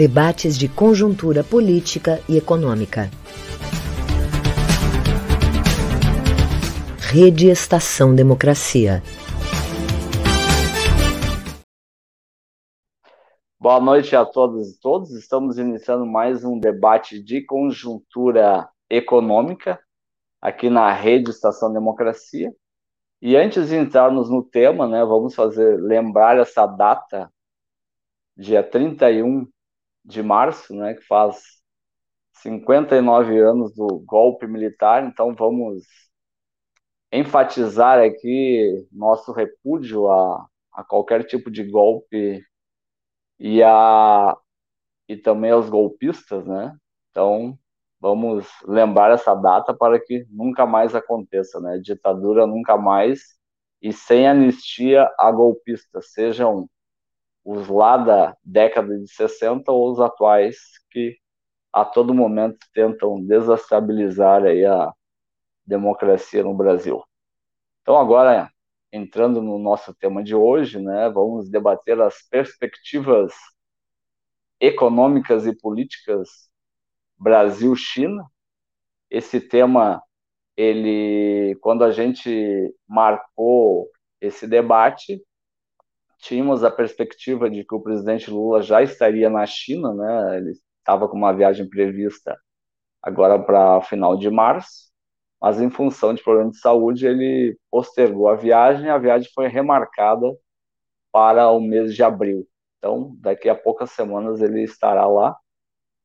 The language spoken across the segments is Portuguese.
Debates de conjuntura política e econômica. Rede Estação Democracia. Boa noite a todos e todos. Estamos iniciando mais um debate de conjuntura econômica aqui na Rede Estação Democracia. E antes de entrarmos no tema, né, vamos fazer lembrar essa data, dia 31 de março, né, que faz 59 anos do golpe militar, então vamos enfatizar aqui nosso repúdio a, a qualquer tipo de golpe e, a, e também aos golpistas, né? Então, vamos lembrar essa data para que nunca mais aconteça, né? Ditadura nunca mais e sem anistia a golpistas, sejam os lá da década de 60 ou os atuais que a todo momento tentam desestabilizar aí a democracia no Brasil. Então agora entrando no nosso tema de hoje, né, vamos debater as perspectivas econômicas e políticas Brasil-China. Esse tema, ele, quando a gente marcou esse debate, tínhamos a perspectiva de que o presidente Lula já estaria na China, né? Ele estava com uma viagem prevista agora para final de março, mas em função de problemas de saúde ele postergou a viagem. A viagem foi remarcada para o mês de abril. Então, daqui a poucas semanas ele estará lá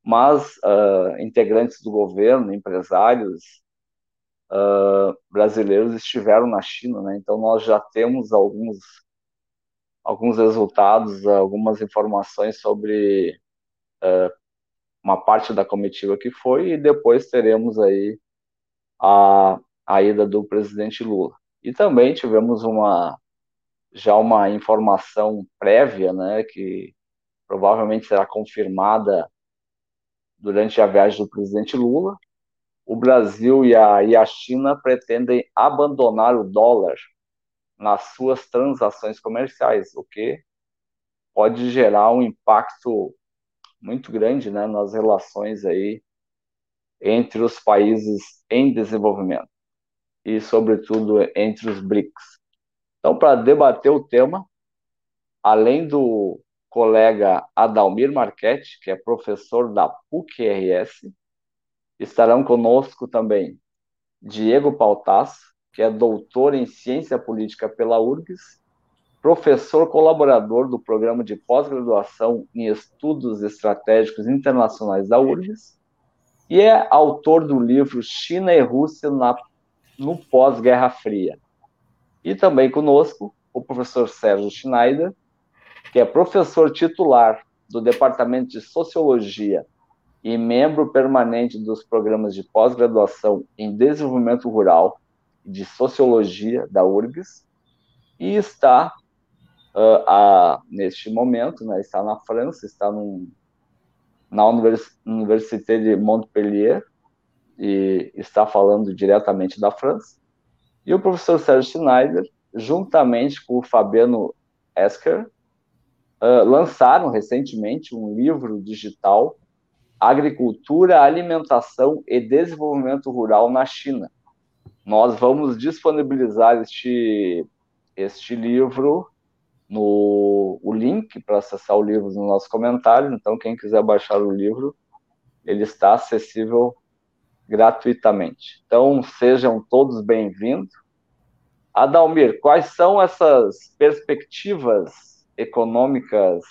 mas uh, integrantes do governo, empresários uh, brasileiros estiveram na China, né? Então nós já temos alguns alguns resultados, algumas informações sobre uh, uma parte da comitiva que foi e depois teremos aí a, a ida do presidente Lula. E também tivemos uma já uma informação prévia, né, que provavelmente será confirmada durante a viagem do presidente Lula, o Brasil e a, e a China pretendem abandonar o dólar nas suas transações comerciais, o que pode gerar um impacto muito grande né, nas relações aí entre os países em desenvolvimento e, sobretudo, entre os BRICS. Então, para debater o tema, além do colega Adalmir Marchetti, que é professor da PUC-RS. Estarão conosco também Diego Pautas, que é doutor em ciência política pela URGS, professor colaborador do programa de pós-graduação em estudos estratégicos internacionais da URGS, e é autor do livro China e Rússia na, no pós-Guerra Fria. E também conosco o professor Sérgio Schneider, que é professor titular do Departamento de Sociologia e membro permanente dos programas de pós-graduação em Desenvolvimento Rural de Sociologia da URGS, e está, uh, a, neste momento, né, está na França, está num, na Univers Université de Montpellier, e está falando diretamente da França. E o professor Sérgio Schneider, juntamente com o Fabiano Esker, uh, lançaram recentemente um livro digital Agricultura, Alimentação e Desenvolvimento Rural na China. Nós vamos disponibilizar este, este livro no o link para acessar o livro no nosso comentário. Então, quem quiser baixar o livro, ele está acessível gratuitamente. Então, sejam todos bem-vindos. Adalmir, quais são essas perspectivas econômicas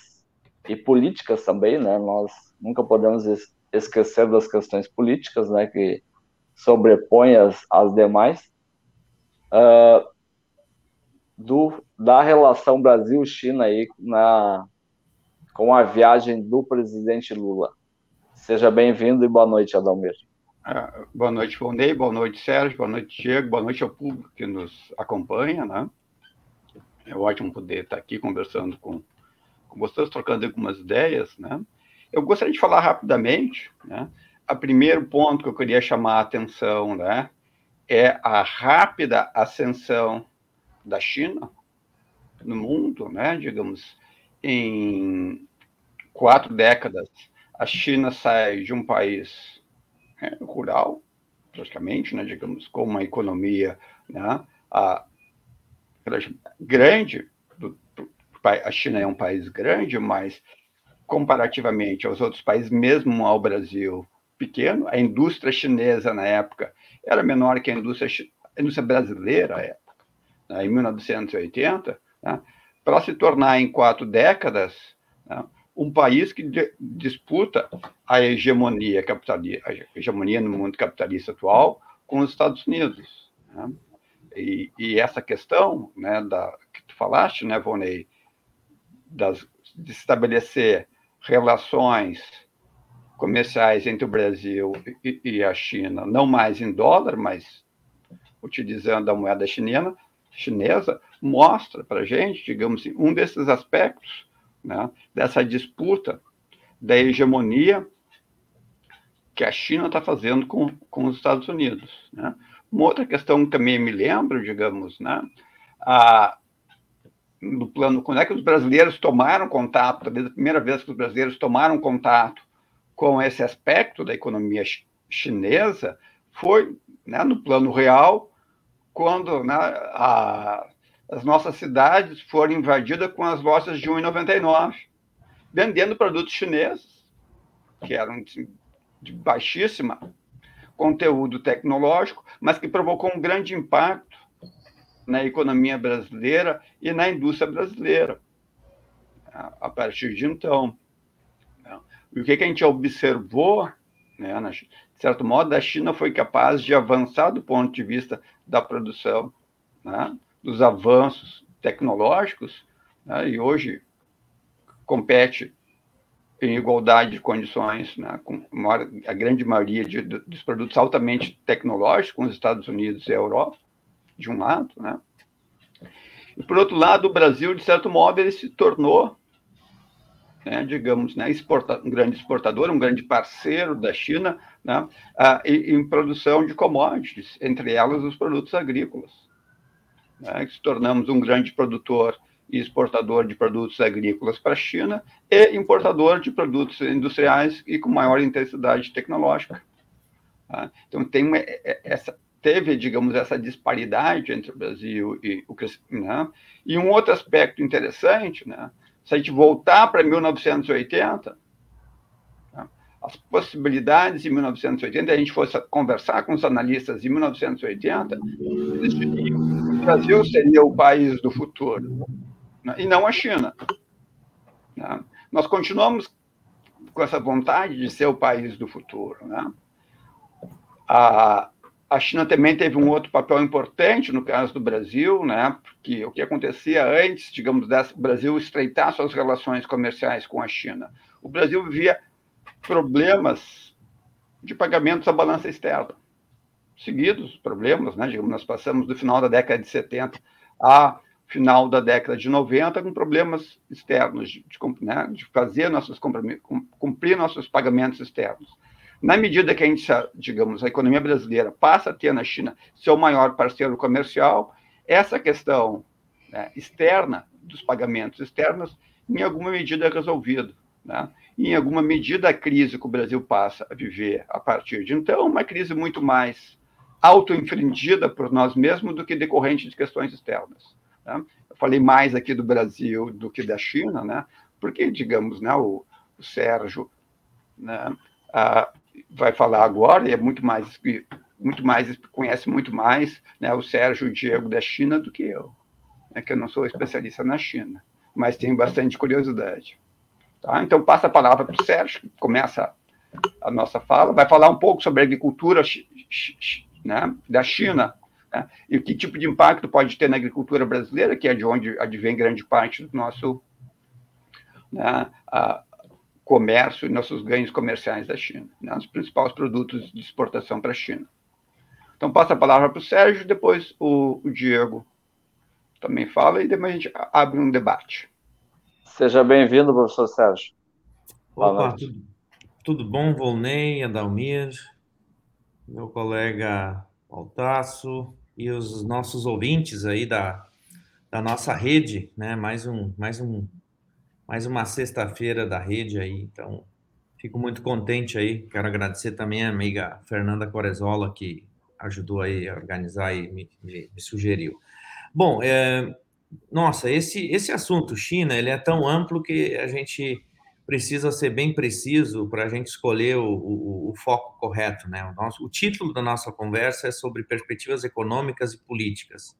e políticas também, né? Nós nunca podemos esquecer das questões políticas, né? Que sobrepõem as, as demais. Uh, do, da relação Brasil-China aí na, com a viagem do presidente Lula. Seja bem-vindo e boa noite, Adalmir. Uh, boa noite, Volney, boa noite, Sérgio, boa noite, Diego, boa noite ao público que nos acompanha, né? É ótimo poder estar aqui conversando com, com vocês, trocando algumas ideias, né? Eu gostaria de falar rapidamente, né? O primeiro ponto que eu queria chamar a atenção, né? É a rápida ascensão da China no mundo, né? Digamos, em quatro décadas, a China sai de um país né, rural, praticamente, né, digamos, com uma economia né, a, grande, do, a China é um país grande, mas comparativamente aos outros países, mesmo ao Brasil pequeno, a indústria chinesa na época era menor que a indústria, a indústria brasileira, época, né, em 1980, né, para se tornar em quatro décadas né, um país que de, disputa a hegemonia capitalista, a hegemonia no mundo capitalista atual com os Estados Unidos. Né? E, e, essa questão, né, da que tu falaste, né, Vonei, das, de estabelecer relações comerciais entre o Brasil e, e, a China, não mais em dólar, mas utilizando a moeda chinesa, chinesa mostra para a gente, digamos assim, um desses aspectos né, dessa disputa da hegemonia que a China está fazendo com, com os Estados Unidos. Né? Uma outra questão que também me lembro, digamos, né, a, no plano, quando é que os brasileiros tomaram contato, talvez a primeira vez que os brasileiros tomaram contato com esse aspecto da economia chinesa foi né, no plano real, quando né, a, as nossas cidades foram invadidas com as lojas de 1,99, vendendo produtos chineses, que eram de baixíssima conteúdo tecnológico, mas que provocou um grande impacto na economia brasileira e na indústria brasileira a partir de então. E o que, a gente observou, né, de certo modo, a China foi capaz de avançar do ponto de vista da produção, né, dos avanços tecnológicos, né, e hoje compete em igualdade de condições né, com a grande maioria de, dos produtos altamente tecnológicos, com os Estados Unidos e a Europa, de um lado, né? E, por outro lado, o Brasil, de certo modo, ele se tornou né, digamos, né, exporta, um grande exportador, um grande parceiro da China né, em produção de commodities, entre elas os produtos agrícolas. Né, se tornamos um grande produtor e exportador de produtos agrícolas para a China e importador de produtos industriais e com maior intensidade tecnológica. Tá? Então, tem uma, é, é, essa, teve, digamos, essa disparidade entre o Brasil e o né? E um outro aspecto interessante, né? Se a gente voltar para 1980, tá? as possibilidades em 1980, a gente fosse conversar com os analistas em 1980, o Brasil seria o país do futuro, né? e não a China. Né? Nós continuamos com essa vontade de ser o país do futuro. Né? A, a China também teve um outro papel importante no caso do Brasil, né? Porque o que acontecia antes, digamos, do Brasil estreitar suas relações comerciais com a China, o Brasil vivia problemas de pagamentos à balança externa. Seguidos problemas, né? Digamos, nós passamos do final da década de 70 a final da década de 90 com problemas externos de, de, né? de fazer nossos cumprir nossos pagamentos externos. Na medida que a gente, digamos, a economia brasileira passa a ter na China seu maior parceiro comercial, essa questão né, externa, dos pagamentos externos, em alguma medida é resolvida. Né? E, em alguma medida, a crise que o Brasil passa a viver a partir de então, uma crise muito mais auto-infringida por nós mesmos do que decorrente de questões externas. Né? Eu falei mais aqui do Brasil do que da China, né? porque, digamos, né, o, o Sérgio né, a, vai falar agora, e é muito mais, muito mais conhece muito mais né, o Sérgio e o Diego da China do que eu, né, que eu não sou especialista na China, mas tenho bastante curiosidade. Tá? Então, passa a palavra para o Sérgio, que começa a nossa fala, vai falar um pouco sobre a agricultura né, da China, né, e que tipo de impacto pode ter na agricultura brasileira, que é de onde advém grande parte do nosso né, a, comércio e nossos ganhos comerciais da China, né, os principais produtos de exportação para a China. Então, passa a palavra para o Sérgio, depois o, o, Diego também fala e depois a gente abre um debate. Seja bem-vindo, professor Sérgio. Opa, tudo, tudo bom, Volney, Adalmir, meu colega Altaço e os nossos ouvintes aí da, da nossa rede, né? Mais um, mais um mais uma sexta-feira da rede aí, então Fico muito contente aí. Quero agradecer também a amiga Fernanda Corezola, que ajudou aí a organizar e me, me, me sugeriu. Bom, é, nossa, esse, esse assunto China, ele é tão amplo que a gente precisa ser bem preciso para a gente escolher o, o, o, foco correto, né? O, nosso, o título da nossa conversa é sobre perspectivas econômicas e políticas.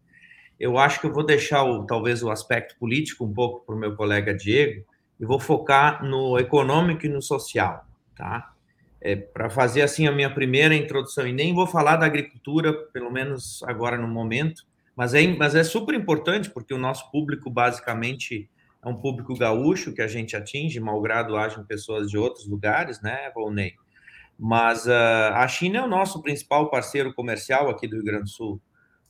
Eu acho que eu vou deixar o, talvez o aspecto político um pouco para o meu colega Diego e vou focar no econômico e no social, tá? É, para fazer assim a minha primeira introdução e nem vou falar da agricultura, pelo menos agora no momento, mas é, mas é super importante porque o nosso público basicamente é um público gaúcho que a gente atinge, malgrado hajam pessoas de outros lugares, né, Volney? Mas uh, a China é o nosso principal parceiro comercial aqui do Rio Grande do Sul,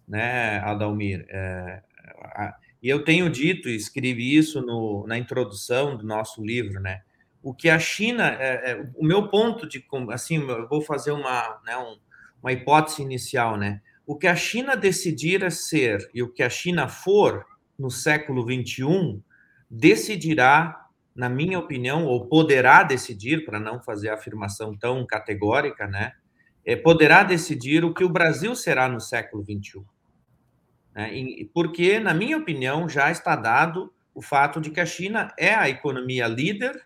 né, Adalmir? É, a, e eu tenho dito, e escrevi isso no, na introdução do nosso livro, né? O que a China, é, é, o meu ponto de, assim, eu vou fazer uma, né, um, uma hipótese inicial, né? O que a China decidir ser e o que a China for no século 21 decidirá, na minha opinião, ou poderá decidir, para não fazer a afirmação tão categórica, né? É, poderá decidir o que o Brasil será no século 21. Né? porque, na minha opinião, já está dado o fato de que a China é a economia líder,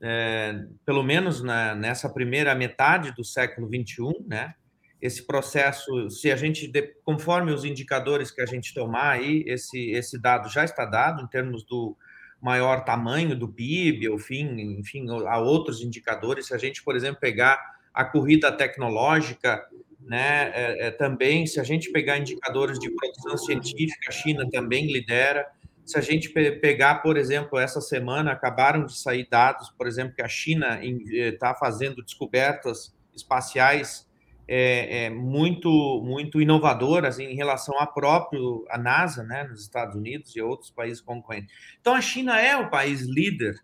é, pelo menos na, nessa primeira metade do século 21, né? Esse processo, se a gente, conforme os indicadores que a gente tomar aí, esse, esse dado já está dado em termos do maior tamanho do PIB, enfim, enfim, há outros indicadores. Se a gente, por exemplo, pegar a corrida tecnológica, né, é, é, também, se a gente pegar indicadores de produção científica, a China também lidera. Se a gente pegar, por exemplo, essa semana acabaram de sair dados, por exemplo, que a China está eh, fazendo descobertas espaciais é, é, muito muito inovadoras em relação à própria a NASA, né, nos Estados Unidos e outros países concorrentes. Então, a China é o país líder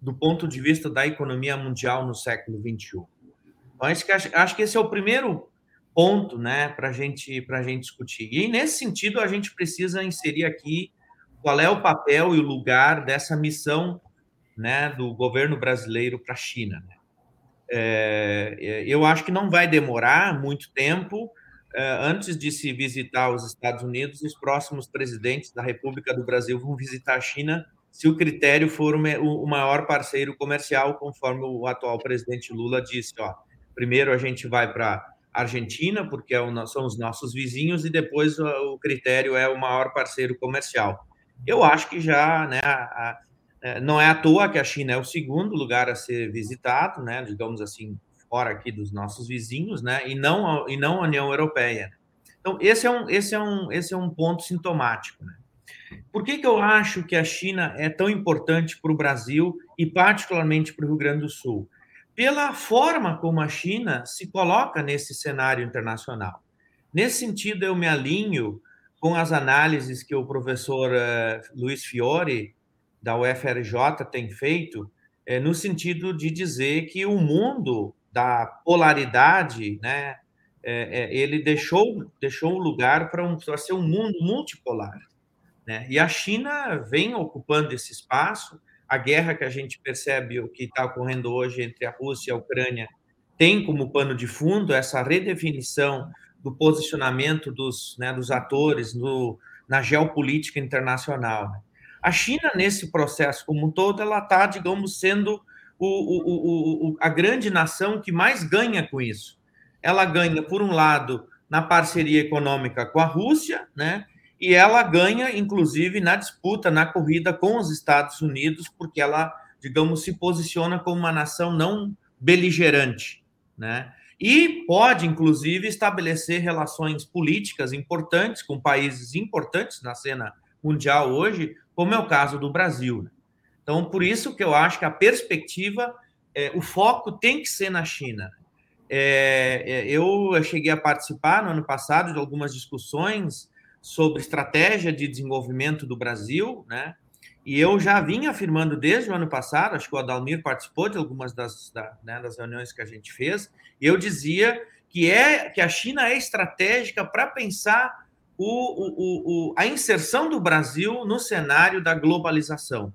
do ponto de vista da economia mundial no século 21. Então, acho que esse é o primeiro ponto, né, para gente para gente discutir. E nesse sentido, a gente precisa inserir aqui qual é o papel e o lugar dessa missão, né, do governo brasileiro para a China. Né? É, é, eu acho que não vai demorar muito tempo é, antes de se visitar os Estados Unidos, os próximos presidentes da República do Brasil vão visitar a China se o critério for o maior parceiro comercial, conforme o atual presidente Lula disse. Ó, primeiro a gente vai para Argentina, porque é são os nossos vizinhos, e depois o critério é o maior parceiro comercial. Eu acho que já né, a, é, não é à toa que a China é o segundo lugar a ser visitado, né, digamos assim, fora aqui dos nossos vizinhos, né, e não e não a União Europeia. Então esse é um esse é um esse é um ponto sintomático. Né? Por que, que eu acho que a China é tão importante para o Brasil e particularmente para o Rio Grande do Sul? Pela forma como a China se coloca nesse cenário internacional. Nesse sentido, eu me alinho com as análises que o professor uh, Luiz Fiore da UFRJ tem feito, é, no sentido de dizer que o mundo da polaridade, né, é, ele deixou deixou lugar para um, ser um mundo multipolar. Né? E a China vem ocupando esse espaço. A guerra que a gente percebe, o que está ocorrendo hoje entre a Rússia e a Ucrânia, tem como pano de fundo essa redefinição do posicionamento dos, né, dos atores no, na geopolítica internacional. Né? A China, nesse processo como um todo, ela está, digamos, sendo o, o, o, a grande nação que mais ganha com isso. Ela ganha, por um lado, na parceria econômica com a Rússia, né? E ela ganha, inclusive, na disputa, na corrida com os Estados Unidos, porque ela, digamos, se posiciona como uma nação não beligerante, né? E pode, inclusive, estabelecer relações políticas importantes com países importantes na cena mundial hoje, como é o caso do Brasil. Né? Então, por isso que eu acho que a perspectiva, é, o foco tem que ser na China. É, é, eu cheguei a participar no ano passado de algumas discussões sobre estratégia de desenvolvimento do Brasil, né? E eu já vinha afirmando desde o ano passado, acho que o Adalmir participou de algumas das, da, né, das reuniões que a gente fez, eu dizia que é que a China é estratégica para pensar o, o, o, a inserção do Brasil no cenário da globalização.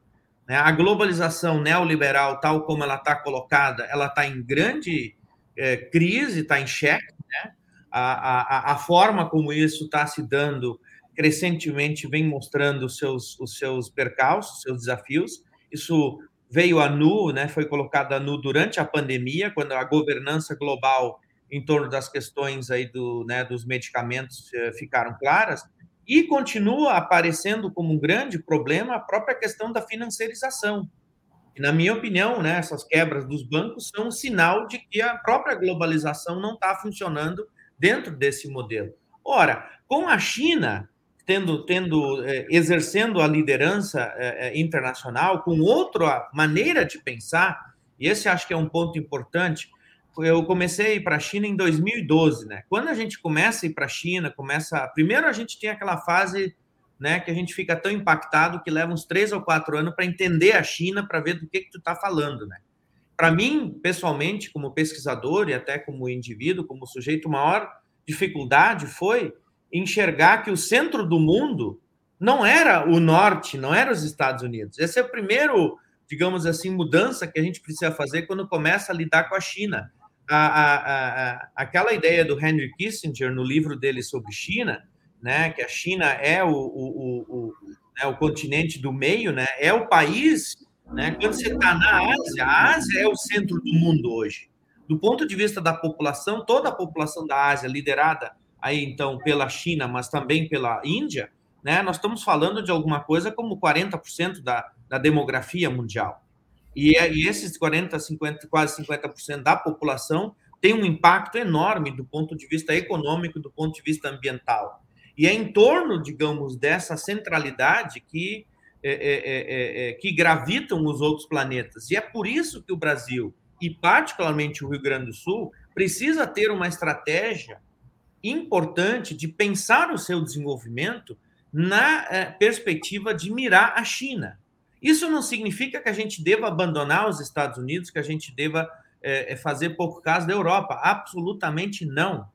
Né? A globalização neoliberal, tal como ela está colocada, ela está em grande é, crise, está em xeque. Né? A, a, a forma como isso está se dando crescentemente vem mostrando os seus, os seus percalços, os seus desafios. Isso veio a nu, né, foi colocado a nu durante a pandemia, quando a governança global em torno das questões aí do, né, dos medicamentos eh, ficaram claras, e continua aparecendo como um grande problema a própria questão da financiarização. E, na minha opinião, né, essas quebras dos bancos são um sinal de que a própria globalização não está funcionando dentro desse modelo. Ora, com a China tendo, tendo é, exercendo a liderança é, internacional com outra maneira de pensar, e esse acho que é um ponto importante. Eu comecei para a China em 2012, né? Quando a gente começa a ir para a China, começa. Primeiro a gente tem aquela fase né, que a gente fica tão impactado que leva uns três ou quatro anos para entender a China, para ver do que, que tu está falando, né? Para mim, pessoalmente, como pesquisador e até como indivíduo, como sujeito, maior dificuldade foi enxergar que o centro do mundo não era o norte, não era os Estados Unidos. Esse é o primeiro, digamos assim, mudança que a gente precisa fazer quando começa a lidar com a China. A, a, a, aquela ideia do Henry Kissinger no livro dele sobre China, né, que a China é o, o, o, o, né, o continente do meio, né, é o país. Né, quando você está na Ásia, a Ásia é o centro do mundo hoje. Do ponto de vista da população, toda a população da Ásia, liderada aí então pela China, mas também pela Índia, né, nós estamos falando de alguma coisa como 40% da, da demografia mundial. E, é, e esses 40, 50, quase 50% da população tem um impacto enorme do ponto de vista econômico, do ponto de vista ambiental. E é em torno, digamos, dessa centralidade que, é, é, é, é que gravitam os outros planetas. E é por isso que o Brasil, e particularmente o Rio Grande do Sul, precisa ter uma estratégia importante de pensar o seu desenvolvimento na perspectiva de mirar a China. Isso não significa que a gente deva abandonar os Estados Unidos, que a gente deva eh, fazer pouco caso da Europa. Absolutamente não.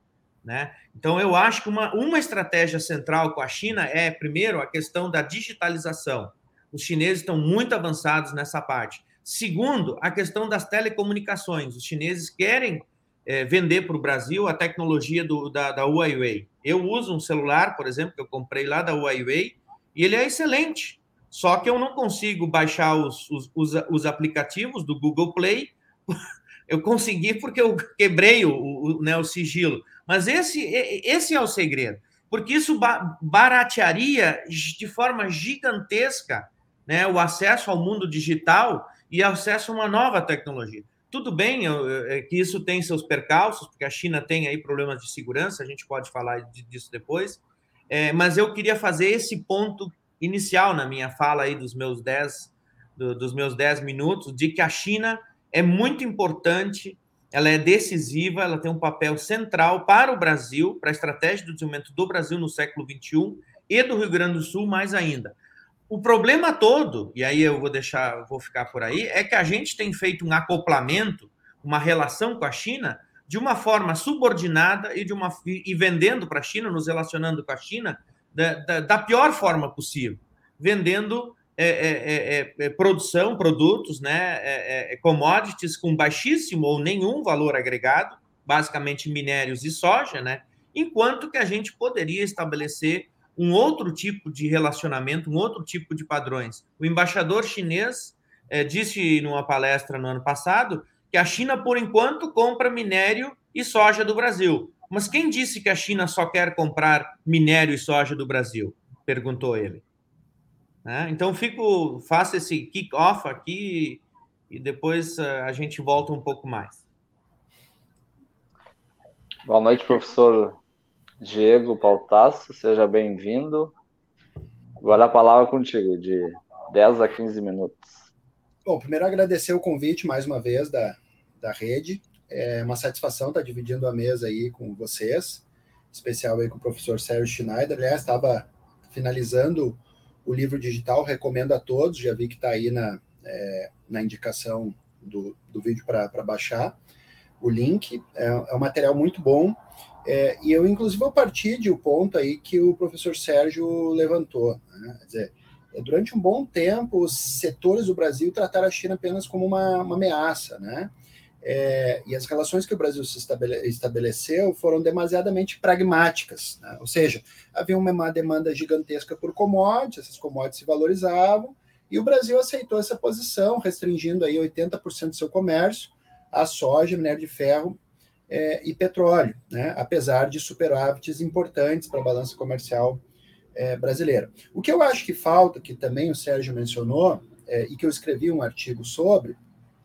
Né? Então, eu acho que uma, uma estratégia central com a China é, primeiro, a questão da digitalização. Os chineses estão muito avançados nessa parte. Segundo, a questão das telecomunicações. Os chineses querem é, vender para o Brasil a tecnologia do, da, da Huawei. Eu uso um celular, por exemplo, que eu comprei lá da Huawei, e ele é excelente. Só que eu não consigo baixar os, os, os, os aplicativos do Google Play. Eu consegui porque eu quebrei o, o, né, o sigilo. Mas esse, esse é o segredo. Porque isso baratearia de forma gigantesca né, o acesso ao mundo digital e acesso a uma nova tecnologia. Tudo bem é que isso tem seus percalços, porque a China tem aí problemas de segurança, a gente pode falar disso depois, é, mas eu queria fazer esse ponto inicial na minha fala aí dos meus dez, do, dos meus minutos, de que a China é muito importante, ela é decisiva, ela tem um papel central para o Brasil, para a estratégia do desenvolvimento do Brasil no século XXI e do Rio Grande do Sul mais ainda. O problema todo, e aí eu vou deixar, vou ficar por aí, é que a gente tem feito um acoplamento, uma relação com a China de uma forma subordinada e de uma e vendendo para a China, nos relacionando com a China da, da, da pior forma possível, vendendo é, é, é, é, é produção, produtos, né, é, commodities com baixíssimo ou nenhum valor agregado, basicamente minérios e soja, né, enquanto que a gente poderia estabelecer um outro tipo de relacionamento, um outro tipo de padrões. O embaixador chinês disse numa palestra no ano passado que a China, por enquanto, compra minério e soja do Brasil. Mas quem disse que a China só quer comprar minério e soja do Brasil? Perguntou ele. Né? Então, fico, faço esse kick-off aqui e depois eh, a gente volta um pouco mais. Boa noite, professor Diego Pautasso, seja bem-vindo. Agora a palavra contigo, de 10 a 15 minutos. Bom, primeiro agradecer o convite mais uma vez da, da rede. É uma satisfação estar dividindo a mesa aí com vocês, especial aí com o professor Sérgio Schneider. Aliás, estava finalizando o livro digital, recomendo a todos, já vi que está aí na, é, na indicação do, do vídeo para baixar o link. É, é um material muito bom é, e eu, inclusive, vou partir de um ponto aí que o professor Sérgio levantou. Né? Quer dizer, durante um bom tempo, os setores do Brasil trataram a China apenas como uma, uma ameaça, né? É, e as relações que o Brasil se estabele, estabeleceu foram demasiadamente pragmáticas, né? ou seja, havia uma demanda gigantesca por commodities, essas commodities se valorizavam, e o Brasil aceitou essa posição, restringindo aí 80% do seu comércio a soja, minério de ferro é, e petróleo, né? apesar de superávites importantes para a balança comercial é, brasileira. O que eu acho que falta, que também o Sérgio mencionou, é, e que eu escrevi um artigo sobre,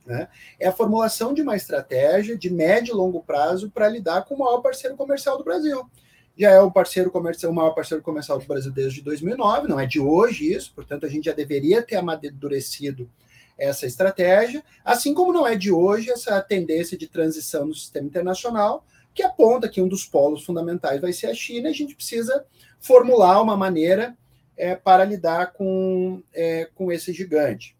né, é a formulação de uma estratégia de médio e longo prazo para lidar com o maior parceiro comercial do Brasil. Já é o parceiro comercial, o maior parceiro comercial do Brasil desde 2009, não é de hoje isso, portanto a gente já deveria ter amadurecido essa estratégia, assim como não é de hoje essa tendência de transição no sistema internacional, que aponta que um dos polos fundamentais vai ser a China, a gente precisa formular uma maneira é, para lidar com, é, com esse gigante.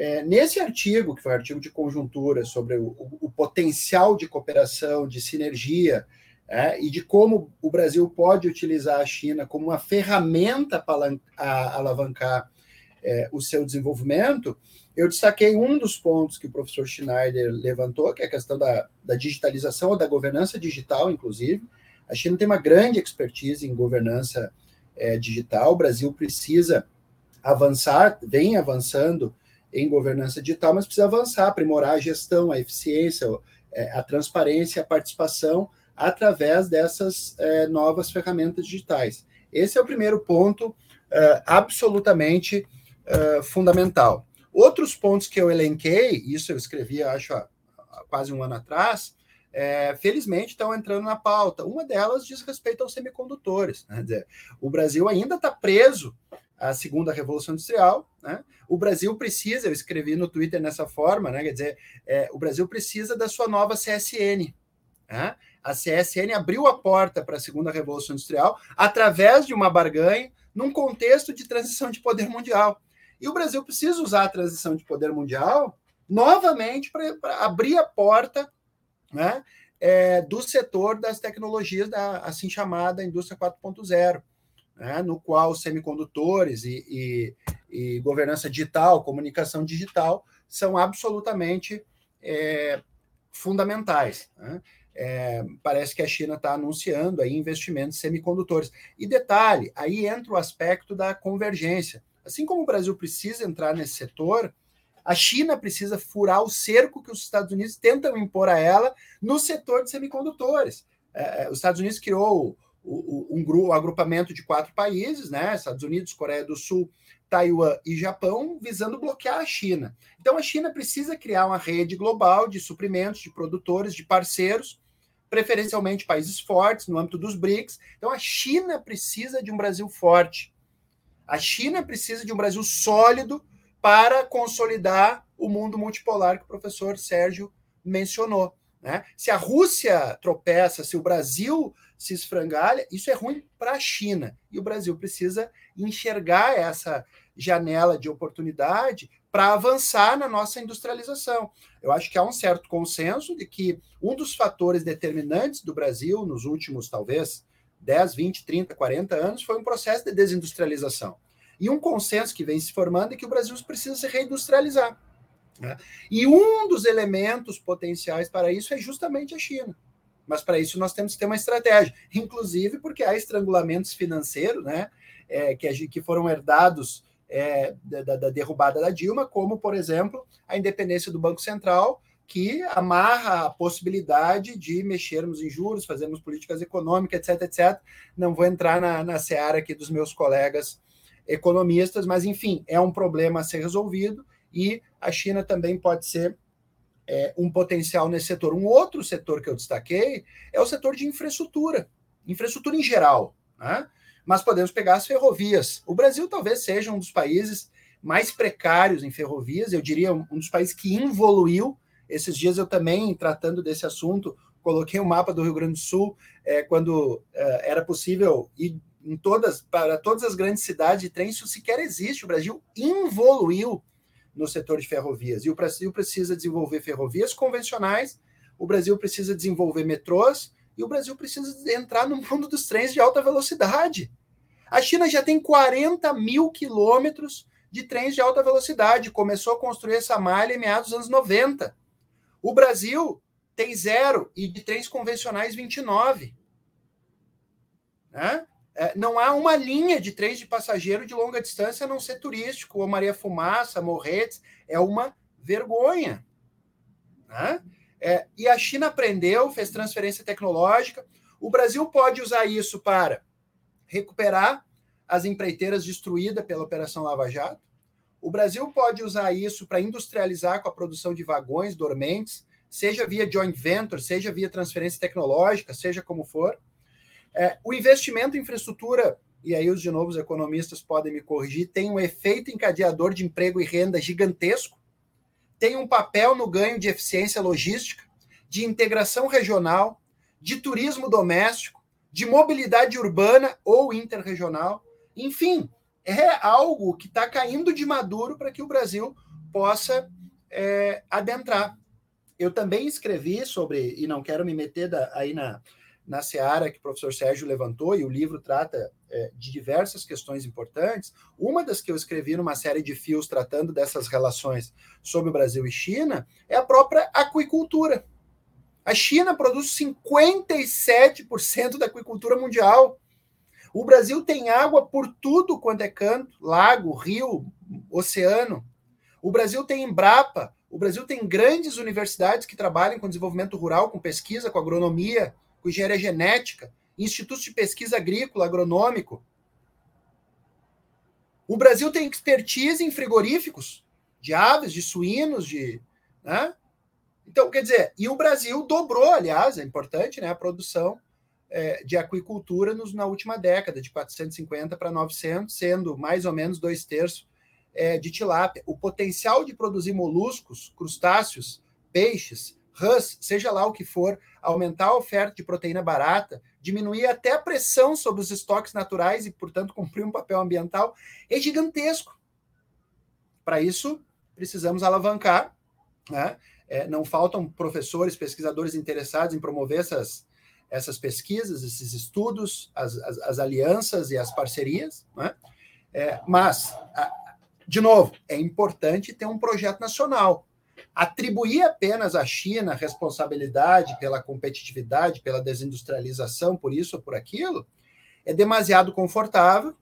É, nesse artigo, que foi um artigo de conjuntura sobre o, o, o potencial de cooperação, de sinergia, é, e de como o Brasil pode utilizar a China como uma ferramenta para alavancar é, o seu desenvolvimento, eu destaquei um dos pontos que o professor Schneider levantou, que é a questão da, da digitalização ou da governança digital, inclusive, a China tem uma grande expertise em governança é, digital. O Brasil precisa avançar, vem avançando em governança digital, mas precisa avançar, aprimorar a gestão, a eficiência, é, a transparência, a participação através dessas é, novas ferramentas digitais. Esse é o primeiro ponto é, absolutamente fundamental. Outros pontos que eu elenquei, isso eu escrevi, acho, há, há quase um ano atrás, é, felizmente estão entrando na pauta. Uma delas diz respeito aos semicondutores. Né? Dizer, o Brasil ainda está preso à segunda revolução industrial. Né? O Brasil precisa, eu escrevi no Twitter nessa forma, né? quer dizer, é, o Brasil precisa da sua nova CSN. Né? A CSN abriu a porta para a segunda revolução industrial através de uma barganha num contexto de transição de poder mundial. E o Brasil precisa usar a transição de poder mundial novamente para abrir a porta né, é, do setor das tecnologias da assim chamada indústria 4.0, né, no qual semicondutores e, e, e, governança digital, comunicação digital são absolutamente é, fundamentais. Né? É, parece que a China está anunciando aí investimentos em semicondutores. E detalhe, aí entra o aspecto da convergência. Assim como o Brasil precisa entrar nesse setor, a China precisa furar o cerco que os Estados Unidos tentam impor a ela no setor de semicondutores. É, é os Estados Unidos criou um, um agrupamento de quatro países, né? Estados Unidos, Coreia do Sul, Taiwan e Japão, visando bloquear a China. Então a China precisa criar uma rede global de suprimentos, de produtores, de parceiros, preferencialmente países fortes no âmbito dos BRICS. Então a China precisa de um Brasil forte. A China precisa de um Brasil sólido para consolidar o mundo multipolar que o professor Sérgio mencionou. Né? Se a Rússia tropeça, se o Brasil se esfrangalha, isso é ruim para a China. E o Brasil precisa enxergar essa janela de oportunidade para avançar na nossa industrialização. Eu acho que há um certo consenso de que um dos fatores determinantes do Brasil nos últimos, talvez, 10, 20, 30, 40 anos foi um processo de desindustrialização. E um consenso que vem se formando é que o Brasil precisa se reindustrializar. Né? E um dos elementos potenciais para isso é justamente a China. Mas para isso nós temos que ter uma estratégia, inclusive porque há estrangulamentos financeiros né, é, que, que foram herdados é, da, da derrubada da Dilma, como, por exemplo, a independência do Banco Central, que amarra a possibilidade de mexermos em juros, fazermos políticas econômicas, etc, etc. Não vou entrar na, na seara aqui dos meus colegas economistas, mas enfim, é um problema a ser resolvido e a China também pode ser é, um potencial nesse setor. Um outro setor que eu destaquei é o setor de infraestrutura, infraestrutura em geral, né? mas podemos pegar as ferrovias. O Brasil talvez seja um dos países mais precários em ferrovias, eu diria um dos países que evoluiu. Esses dias eu também, tratando desse assunto, coloquei o um mapa do Rio Grande do Sul, é, quando é, era possível ir em todas, para todas as grandes cidades de trem, isso sequer existe. O Brasil evoluiu no setor de ferrovias. E o Brasil precisa desenvolver ferrovias convencionais, o Brasil precisa desenvolver metrôs, e o Brasil precisa entrar no mundo dos trens de alta velocidade. A China já tem 40 mil quilômetros de trens de alta velocidade. Começou a construir essa malha em meados dos anos 90. O Brasil tem zero e de trens convencionais 29. Né? É, não há uma linha de trens de passageiro de longa distância a não ser turístico, ou Maria Fumaça, Morretes. É uma vergonha. Né? É, e a China aprendeu, fez transferência tecnológica. O Brasil pode usar isso para recuperar as empreiteiras destruídas pela Operação Lava Jato. O Brasil pode usar isso para industrializar com a produção de vagões dormentes, seja via joint venture, seja via transferência tecnológica, seja como for. É, o investimento em infraestrutura, e aí os de novo economistas podem me corrigir, tem um efeito encadeador de emprego e renda gigantesco, tem um papel no ganho de eficiência logística, de integração regional, de turismo doméstico, de mobilidade urbana ou interregional. Enfim, é algo que está caindo de maduro para que o Brasil possa é, adentrar. Eu também escrevi sobre, e não quero me meter da, aí na, na seara que o professor Sérgio levantou, e o livro trata é, de diversas questões importantes. Uma das que eu escrevi numa série de fios tratando dessas relações sobre o Brasil e China é a própria aquicultura. A China produz 57% da aquicultura mundial. O Brasil tem água por tudo quanto é canto lago, rio, oceano. O Brasil tem Embrapa. O Brasil tem grandes universidades que trabalham com desenvolvimento rural, com pesquisa, com agronomia, com engenharia genética, institutos de pesquisa agrícola, agronômico. O Brasil tem expertise em frigoríficos de aves, de suínos, de. Né? Então, quer dizer, e o Brasil dobrou, aliás, é importante, né, a produção é, de aquicultura nos, na última década, de 450 para 900, sendo mais ou menos dois terços é, de tilápia. O potencial de produzir moluscos, crustáceos, peixes, rãs, seja lá o que for, aumentar a oferta de proteína barata, diminuir até a pressão sobre os estoques naturais e, portanto, cumprir um papel ambiental, é gigantesco. Para isso, precisamos alavancar. Né? É, não faltam professores, pesquisadores interessados em promover essas, essas pesquisas, esses estudos, as, as, as alianças e as parcerias. Né? É, mas, de novo, é importante ter um projeto nacional. Atribuir apenas à China responsabilidade pela competitividade, pela desindustrialização, por isso ou por aquilo, é demasiado confortável,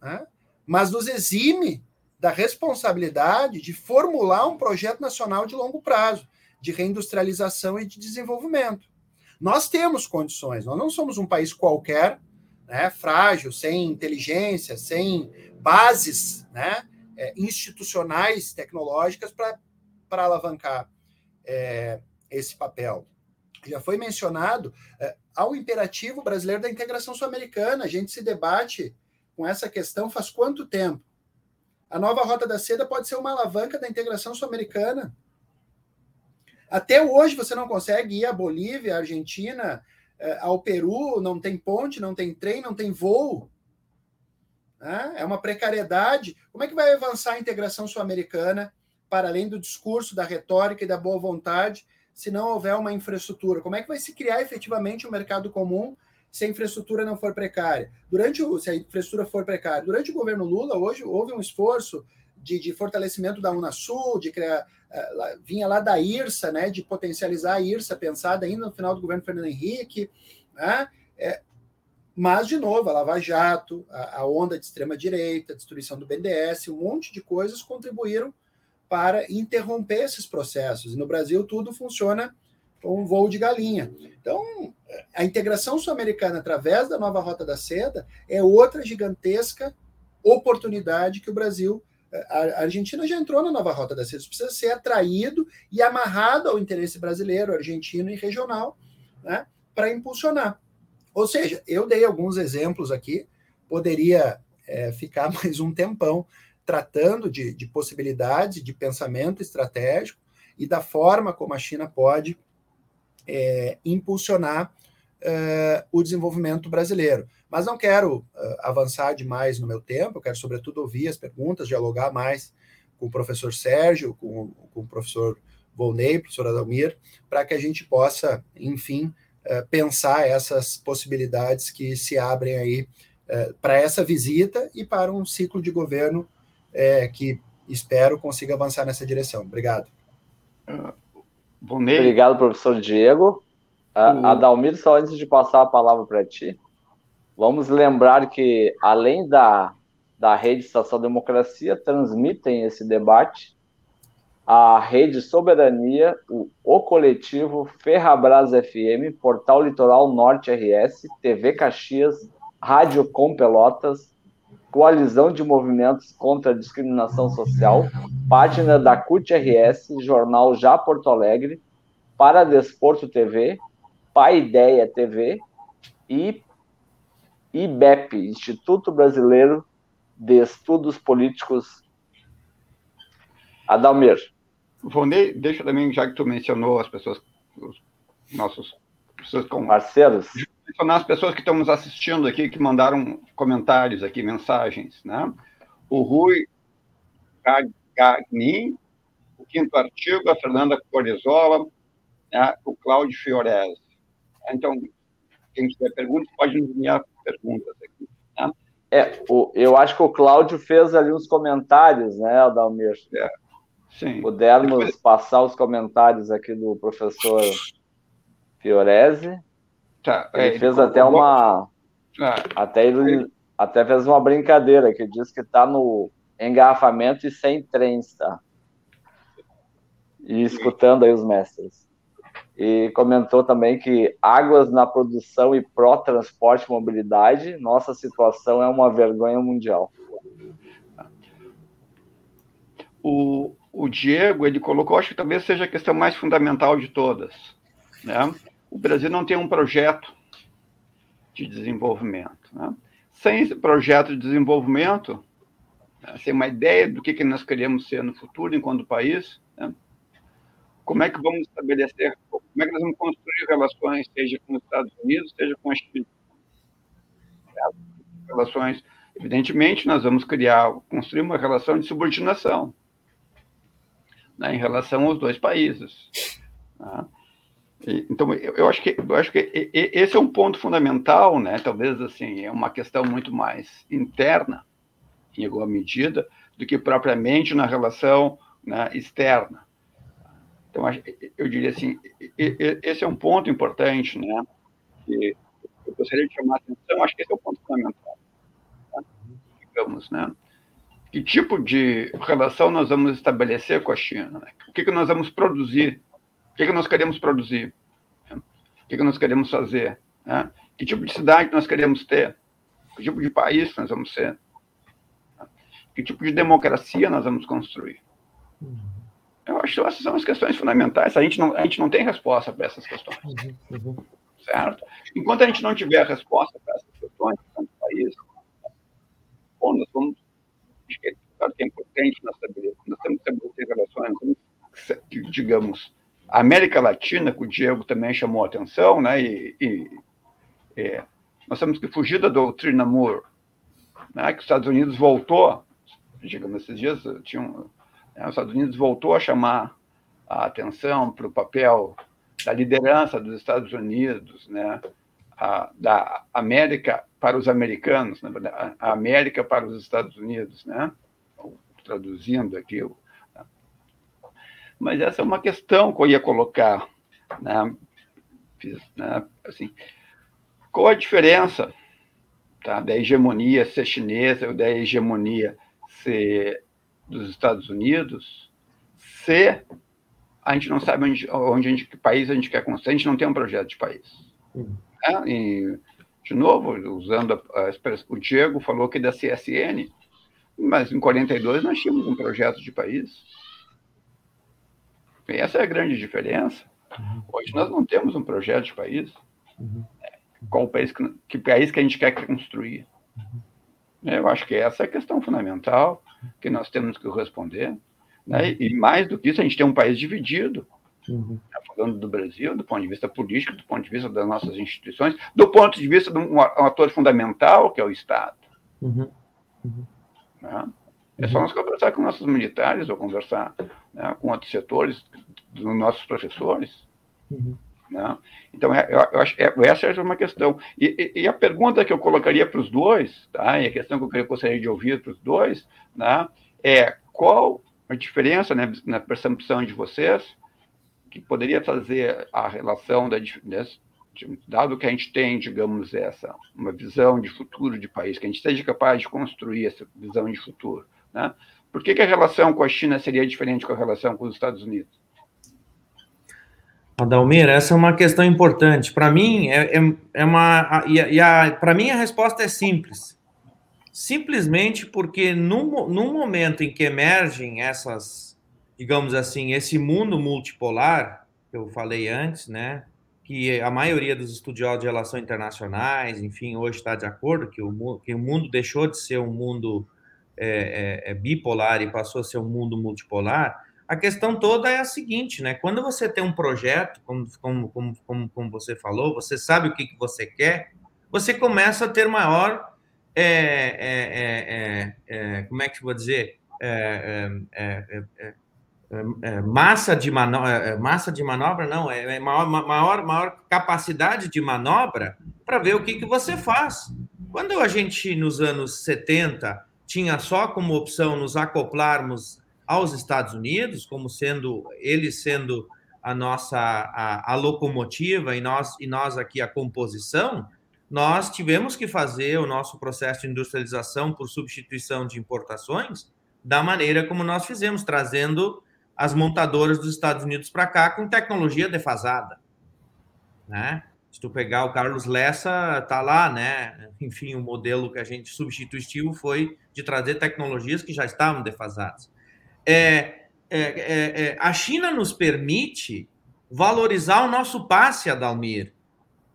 né? mas nos exime da responsabilidade de formular um projeto nacional de longo prazo, de reindustrialização e de desenvolvimento. Nós temos condições, nós não somos um país qualquer, né, frágil, sem inteligência, sem bases né, é, institucionais, tecnológicas para alavancar é, esse papel. Já foi mencionado é, ao imperativo brasileiro da integração sul-americana. A gente se debate com essa questão faz quanto tempo? A nova Rota da Seda pode ser uma alavanca da integração sul-americana. Até hoje você não consegue ir à Bolívia, à Argentina, eh, ao Peru, não tem ponte, não tem trem, não tem voo. Né? É uma precariedade. Como é que vai avançar a integração sul-americana para além do discurso, da retórica e da boa vontade, se não houver uma infraestrutura? Como é que vai se criar efetivamente um mercado comum se a infraestrutura não for precária? Durante o, se a infraestrutura for precária, durante o governo Lula, hoje houve um esforço de, de fortalecimento da Unasul, de criar, uh, vinha lá da IRSA, né, de potencializar a IRSA, pensada ainda no final do governo Fernando Henrique, né, é, mas, de novo, a Lava Jato, a, a onda de extrema-direita, a destruição do BNDES, um monte de coisas contribuíram para interromper esses processos. No Brasil, tudo funciona com um voo de galinha. Então, a integração sul-americana através da nova Rota da Seda é outra gigantesca oportunidade que o Brasil a Argentina já entrou na nova rota da seda, precisa ser atraído e amarrado ao interesse brasileiro, argentino e regional, né, para impulsionar. Ou seja, eu dei alguns exemplos aqui, poderia é, ficar mais um tempão tratando de, de possibilidades de pensamento estratégico e da forma como a China pode é, impulsionar o desenvolvimento brasileiro. Mas não quero avançar demais no meu tempo, quero, sobretudo, ouvir as perguntas, dialogar mais com o professor Sérgio, com, com o professor Volney, professor Adalmir, para que a gente possa, enfim, pensar essas possibilidades que se abrem aí para essa visita e para um ciclo de governo é, que espero consiga avançar nessa direção. Obrigado. Obrigado, professor Diego. Uh, Adalmir, só antes de passar a palavra para ti, vamos lembrar que, além da, da rede Estação Democracia, transmitem esse debate a Rede Soberania, o, o Coletivo, Ferrabras FM, Portal Litoral Norte RS, TV Caxias, Rádio Com Pelotas, Coalizão de Movimentos contra a Discriminação Social, página da CUT RS, Jornal Já Porto Alegre, Para Desporto TV, Paideia TV e IBEP, Instituto Brasileiro de Estudos Políticos. Adalmir. Vonei, deixa também, já que tu mencionou as pessoas, os nossos pessoas com, parceiros, mencionar as pessoas que estão nos assistindo aqui, que mandaram comentários aqui, mensagens, né? O Rui Gagnin, o quinto artigo, a Fernanda Corizola, né? o Cláudio Fiorese. Então, quem tiver perguntas, pode enviar perguntas aqui. Né? É, o, eu acho que o Cláudio fez ali uns comentários, né, Adalmir? É. Sim. Pudermos Depois... passar os comentários aqui do professor Fiorese. Tá. Ele é, fez até uma. Ah. Até ele até fez uma brincadeira que diz que está no engarrafamento e sem trens, tá? E escutando aí os mestres. E comentou também que águas na produção e pró-transporte e mobilidade, nossa situação é uma vergonha mundial. O, o Diego, ele colocou, acho que talvez seja a questão mais fundamental de todas. Né? O Brasil não tem um projeto de desenvolvimento. Né? Sem esse projeto de desenvolvimento, né, sem uma ideia do que, que nós queremos ser no futuro enquanto país, né? como é que vamos estabelecer, como é que nós vamos construir relações, seja com os Estados Unidos, seja com a China. Relações, evidentemente, nós vamos criar, construir uma relação de subordinação né, em relação aos dois países. Tá? Então, eu, acho que, eu acho que esse é um ponto fundamental, né? talvez assim, é uma questão muito mais interna, em alguma medida, do que propriamente na relação né, externa. Então, eu diria assim, esse é um ponto importante, né? Que eu gostaria de chamar a atenção, acho que esse é o ponto fundamental. Tá? Digamos, né? que tipo de relação nós vamos estabelecer com a China? Né? O que, que nós vamos produzir? O que, que nós queremos produzir? O que, que nós queremos fazer? Né? Que tipo de cidade nós queremos ter? Que tipo de país nós vamos ser? Que tipo de democracia nós vamos construir? Eu acho que essas são as questões fundamentais. A gente não, a gente não tem resposta para essas questões. Certo? Enquanto a gente não tiver resposta para essas questões, tanto país, bom, nós vamos acho que é, é importante nós, nós temos que estabelecer relações, digamos, a América Latina, que o Diego também chamou a atenção, né, e, e é, nós temos que fugir da doutrina Moore, né, que os Estados Unidos voltou, digamos, esses dias tinham, né, os Estados Unidos voltou a chamar a atenção para o papel da liderança dos Estados Unidos, né, a, da América para os americanos, verdade, a América para os Estados Unidos, né? Traduzindo aqui. Né? Mas essa é uma questão que eu ia colocar, né? né? Assim, qual a diferença tá, da hegemonia ser chinesa ou da hegemonia ser dos Estados Unidos se a gente não sabe onde, onde a gente, que país a gente quer construir, a gente não tem um projeto de país. Uhum. Né? E, de novo, usando a, a o Diego falou que da CSN, mas em 42 nós tínhamos um projeto de país. E essa é a grande diferença. Uhum. Hoje nós não temos um projeto de país. Uhum. Qual país que, que país que a gente quer construir? Uhum. Eu acho que essa é a questão fundamental que nós temos que responder. Né? E mais do que isso, a gente tem um país dividido. Uhum. Tá falando do Brasil, do ponto de vista político, do ponto de vista das nossas instituições, do ponto de vista de um, um ator fundamental, que é o Estado. Uhum. Uhum. Né? É só nós conversar com nossos militares ou conversar né, com outros setores, dos nossos professores. Uhum. Né? Então, é, eu, acho é, essa é uma questão. E, e, e, a pergunta que eu colocaria para os dois, tá? e a questão que eu gostaria de ouvir para os dois, né? é qual a diferença né, na percepção de vocês que poderia fazer a relação da, dado que a gente tem, digamos, essa uma visão de futuro de país, que a gente seja capaz de construir essa visão de futuro, né? Por que, que a relação com a China seria diferente com a relação com os Estados Unidos? Adalmir, essa é uma questão importante. Para mim, é, é, é uma. E, a, para mim, a resposta é simples. Simplesmente porque, no, no momento em que emergem essas, digamos assim, esse mundo multipolar, que eu falei antes, né? Que a maioria dos estudiosos de relações internacionais, enfim, hoje está de acordo que o, que o mundo deixou de ser um mundo é, é, é bipolar e passou a ser um mundo multipolar a questão toda é a seguinte, né? Quando você tem um projeto, como, como, como, como, você falou, você sabe o que, que você quer, você começa a ter maior. É, é, é, como é que eu vou dizer? massa de manobra, massa de manobra não, é maior, maior, maior capacidade de manobra para ver o que, que você faz. Quando a gente, nos anos 70, tinha só como opção nos acoplarmos aos Estados Unidos, como sendo eles sendo a nossa a, a, locomotiva e nós e nós aqui a composição, nós tivemos que fazer o nosso processo de industrialização por substituição de importações da maneira como nós fizemos, trazendo as montadoras dos Estados Unidos para cá com tecnologia defasada, né? Se tu pegar o Carlos Lessa, tá lá, né? Enfim, o modelo que a gente substituiu foi de trazer tecnologias que já estavam defasadas é, é, é, é, a China nos permite valorizar o nosso passe, Adalmir,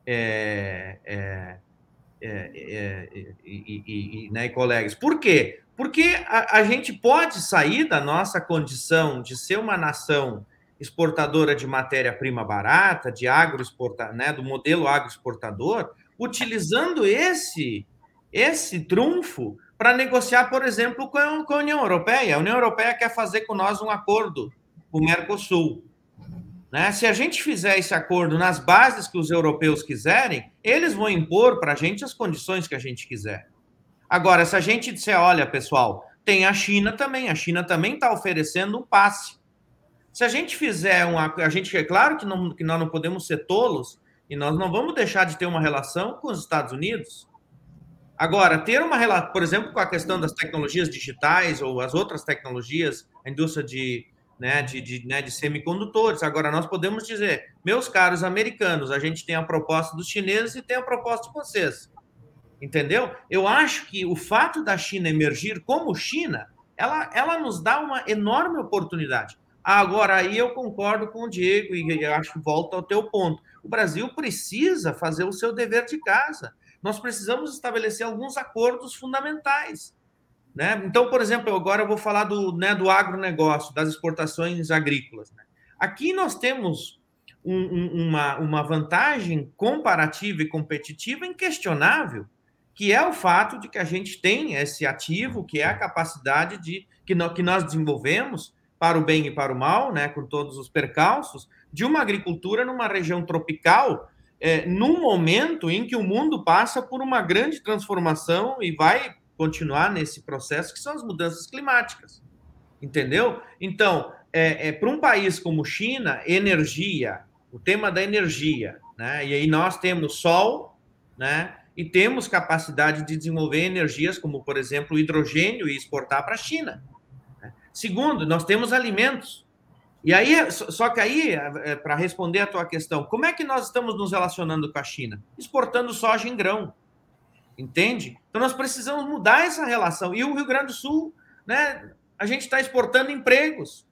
é, é, é, e, e, né, e colegas. Por quê? Porque a, a, gente pode sair da nossa condição de ser uma nação exportadora de matéria-prima barata, de agroexporta, né, do modelo agroexportador, utilizando esse esse trunfo para negociar, por exemplo, com a, com a União Europeia. A União Europeia quer fazer com nós um acordo com o Mercosul. Né? Se a gente fizer esse acordo nas bases que os europeus quiserem, eles vão impor para a gente as condições que a gente quiser. Agora, se a gente disser, olha, pessoal, tem a China também, a China também está oferecendo um passe. Se a gente fizer um. A gente, é claro que, não, que nós não podemos ser tolos e nós não vamos deixar de ter uma relação com os Estados Unidos. Agora, ter uma relação, por exemplo, com a questão das tecnologias digitais ou as outras tecnologias, a indústria de, né, de, de, né, de semicondutores. Agora, nós podemos dizer, meus caros americanos, a gente tem a proposta dos chineses e tem a proposta de vocês. Entendeu? Eu acho que o fato da China emergir como China, ela, ela nos dá uma enorme oportunidade. Agora, aí eu concordo com o Diego e acho que volta ao teu ponto. O Brasil precisa fazer o seu dever de casa nós precisamos estabelecer alguns acordos fundamentais. Né? Então, por exemplo, agora eu vou falar do, né, do agronegócio, das exportações agrícolas. Né? Aqui nós temos um, um, uma, uma vantagem comparativa e competitiva inquestionável, que é o fato de que a gente tem esse ativo, que é a capacidade de que nós, que nós desenvolvemos para o bem e para o mal, né, com todos os percalços, de uma agricultura numa região tropical é, num momento em que o mundo passa por uma grande transformação e vai continuar nesse processo, que são as mudanças climáticas. Entendeu? Então, é, é para um país como China, energia, o tema da energia, né? E aí nós temos sol, né? E temos capacidade de desenvolver energias como, por exemplo, hidrogênio e exportar para a China. Segundo, nós temos alimentos. E aí, só que aí, é, é, para responder a tua questão, como é que nós estamos nos relacionando com a China? Exportando soja em grão. Entende? Então nós precisamos mudar essa relação. E o Rio Grande do Sul, né? A gente está exportando empregos.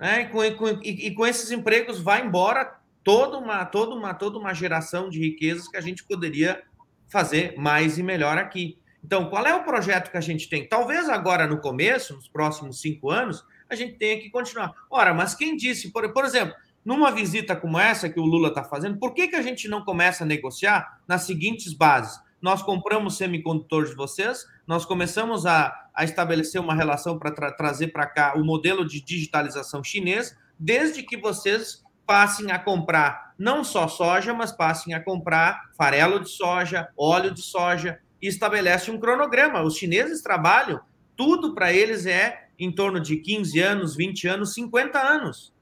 Né? E, com, e, e, com, esses empregos vai embora toda uma, toda, uma, toda uma geração de riquezas que a gente poderia fazer mais e melhor aqui. Então, qual é o projeto que a gente tem? Talvez agora no começo, nos próximos cinco anos, a gente tenha que continuar. Ora, mas quem disse, por, por exemplo, numa visita como essa que o Lula está fazendo, por que, que a gente não começa a negociar nas seguintes bases? Nós compramos semicondutores de vocês, nós começamos a, a estabelecer uma relação para tra trazer para cá o modelo de digitalização chinês, desde que vocês passem a comprar não só soja, mas passem a comprar farelo de soja, óleo de soja, e estabelece um cronograma. Os chineses trabalham, tudo para eles é em torno de 15 anos, 20 anos, 50 anos.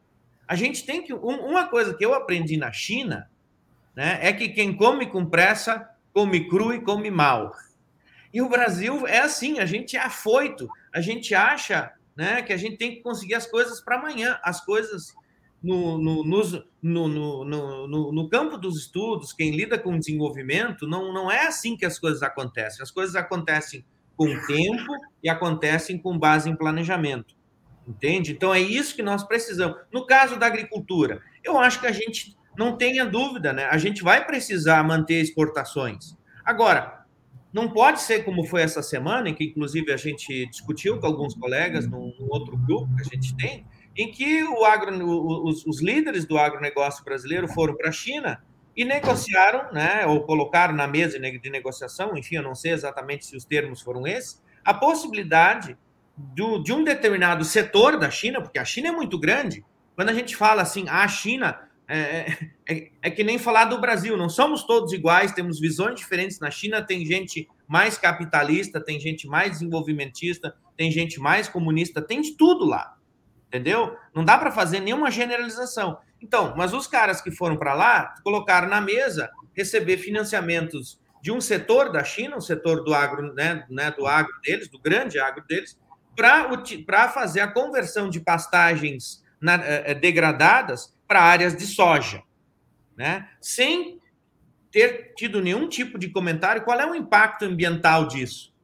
A gente tem que. uma coisa que eu aprendi na China né, é que quem come com pressa, come cru e come mal. E o Brasil é assim, a gente é afoito, a gente acha né, que a gente tem que conseguir as coisas para amanhã. As coisas no, no, no, no, no, campo dos estudos, quem lida com desenvolvimento, não, não é assim que as coisas acontecem. As coisas acontecem com tempo e acontecem com base em planejamento. Entende? Então é isso que nós precisamos. No caso da agricultura, eu acho que a gente não tenha dúvida, né? A gente vai precisar manter exportações. Agora, não pode ser como foi essa semana, em que inclusive a gente discutiu com alguns colegas num, num outro grupo que a gente tem, em que o agro, os, os líderes do agronegócio brasileiro foram para a China e negociaram, né, ou colocaram na mesa de negociação, enfim, eu não sei exatamente se os termos foram esses, a possibilidade do, de um determinado setor da China, porque a China é muito grande, quando a gente fala assim, a China é, é, é, é, que nem falar do Brasil, não somos todos iguais, temos visões diferentes. Na China tem gente mais capitalista, tem gente mais desenvolvimentista, tem gente mais comunista, tem de tudo lá, entendeu? Não dá para fazer nenhuma generalização. Então, mas os caras que foram para lá colocaram na mesa receber financiamentos de um setor da China, um setor do agro, né, né do agro deles, do grande agro deles, para fazer a conversão de pastagens na, eh, degradadas para áreas de soja, né? Sem ter tido nenhum tipo de comentário, qual é o impacto ambiental disso?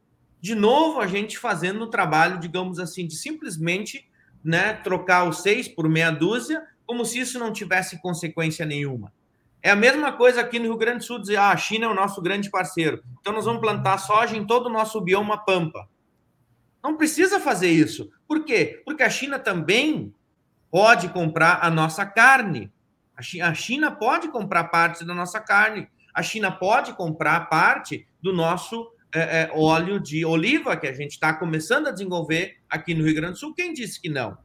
De novo, a gente fazendo o trabalho, digamos assim, de simplesmente né, trocar os seis por meia dúzia, como se isso não tivesse consequência nenhuma. É a mesma coisa aqui no Rio Grande do Sul, dizer ah, a China é o nosso grande parceiro, então nós vamos plantar soja em todo o nosso bioma pampa. Não precisa fazer isso. Por quê? Porque a China também pode comprar a nossa carne. A China pode comprar parte da nossa carne. A China pode comprar parte do nosso é, é, óleo de oliva que a gente está começando a desenvolver aqui no Rio Grande do Sul. Quem disse que não?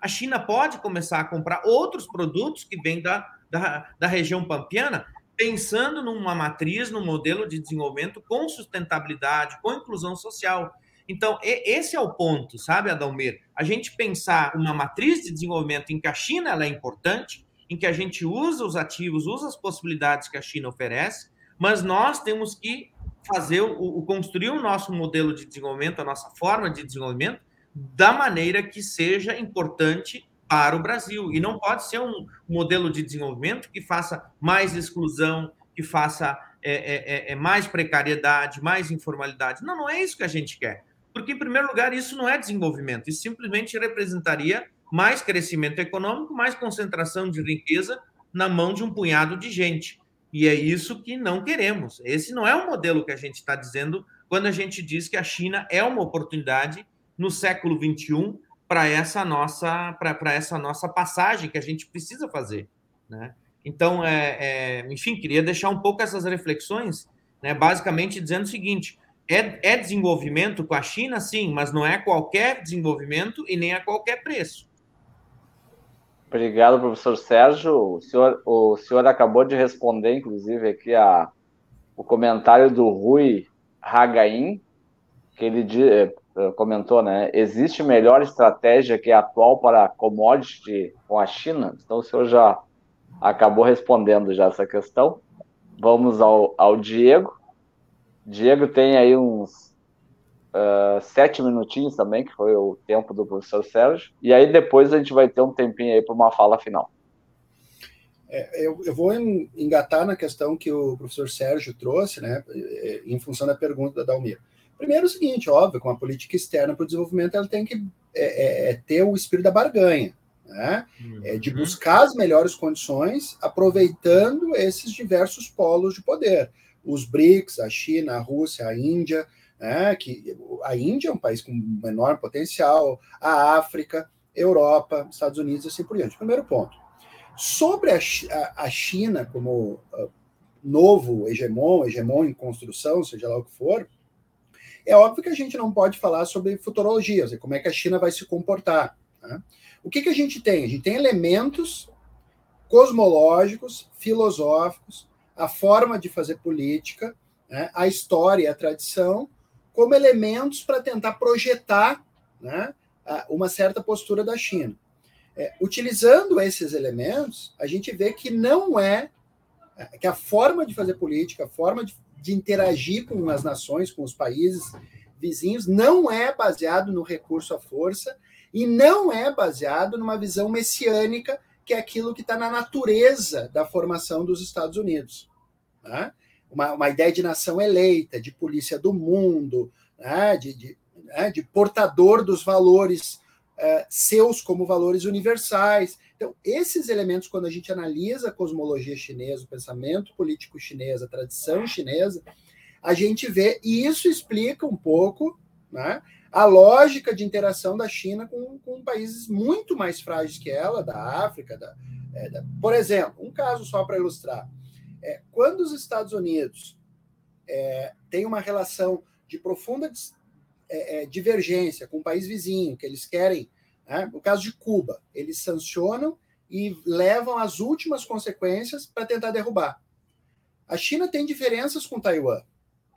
A China pode começar a comprar outros produtos que vêm da, da, da região pampiana, pensando numa matriz, num modelo de desenvolvimento com sustentabilidade, com inclusão social. Então, esse é o ponto, sabe, Adalmir? A gente pensar uma matriz de desenvolvimento em que a China ela é importante, em que a gente usa os ativos, usa as possibilidades que a China oferece, mas nós temos que fazer o, o construir o nosso modelo de desenvolvimento, a nossa forma de desenvolvimento, da maneira que seja importante para o Brasil. E não pode ser um modelo de desenvolvimento que faça mais exclusão, que faça é, é, é, é mais precariedade, mais informalidade. Não, não é isso que a gente quer. Porque, em primeiro lugar, isso não é desenvolvimento, isso simplesmente representaria mais crescimento econômico, mais concentração de riqueza na mão de um punhado de gente. E é isso que não queremos. Esse não é o modelo que a gente está dizendo quando a gente diz que a China é uma oportunidade no século XXI para essa nossa para essa nossa passagem que a gente precisa fazer, né? Então, é, é, enfim, queria deixar um pouco essas reflexões, né? Basicamente dizendo o seguinte: é, é desenvolvimento com a China, sim, mas não é qualquer desenvolvimento e nem a qualquer preço. Obrigado, professor Sérgio. O senhor, o senhor acabou de responder, inclusive, aqui a, o comentário do Rui Hagain, que ele eh, comentou, né? Existe melhor estratégia que a atual para commodity com a China? Então, o senhor já acabou respondendo já essa questão. Vamos ao, ao Diego. Diego tem aí uns uh, sete minutinhos também, que foi o tempo do professor Sérgio. E aí depois a gente vai ter um tempinho aí para uma fala final. É, eu, eu, vou engatar na questão que o professor Sérgio trouxe, né, em função da pergunta da Dalmir. Primeiro, é o seguinte, óbvio, com a política externa para o desenvolvimento, ela tem que é, é, é, ter o espírito da barganha, né? É de uhum. buscar as melhores condições, aproveitando esses diversos polos de poder os BRICS, a China, a Rússia, a Índia, né, que a Índia é um país com menor potencial, a África, Europa, Estados Unidos e assim por diante. Primeiro ponto. Sobre a, a, a China como uh, novo hegemon, hegemon em construção, seja lá o que for, é óbvio que a gente não pode falar sobre futurologia, seja, como é que a China vai se comportar. Né? O que, que a gente tem? A gente tem elementos cosmológicos, filosóficos, a forma de fazer política, né, a história a tradição, como elementos para tentar projetar né, uma certa postura da China. É, utilizando esses elementos, a gente vê que não é que a forma de fazer política, a forma de, de interagir com as nações, com os países vizinhos, não é baseado no recurso à força e não é baseado numa visão messiânica, que é aquilo que está na natureza da formação dos Estados Unidos. Né? Uma, uma, ideia de nação eleita, de polícia do mundo, né? de, de, né? de, portador dos valores uh, seus como valores universais. Então, esses elementos, quando a gente analisa a cosmologia chinesa, o pensamento político chinês, a tradição chinesa, a gente vê, e isso explica um pouco né, a lógica de interação da China com, com países muito mais frágeis que ela, da África. Da, é, da... por exemplo, um caso só para ilustrar. É, quando os Estados Unidos é, têm uma relação de profunda é, é, divergência com um país vizinho, que eles querem né? No caso de Cuba, eles sancionam e levam as últimas consequências para tentar derrubar. A China tem diferenças com Taiwan.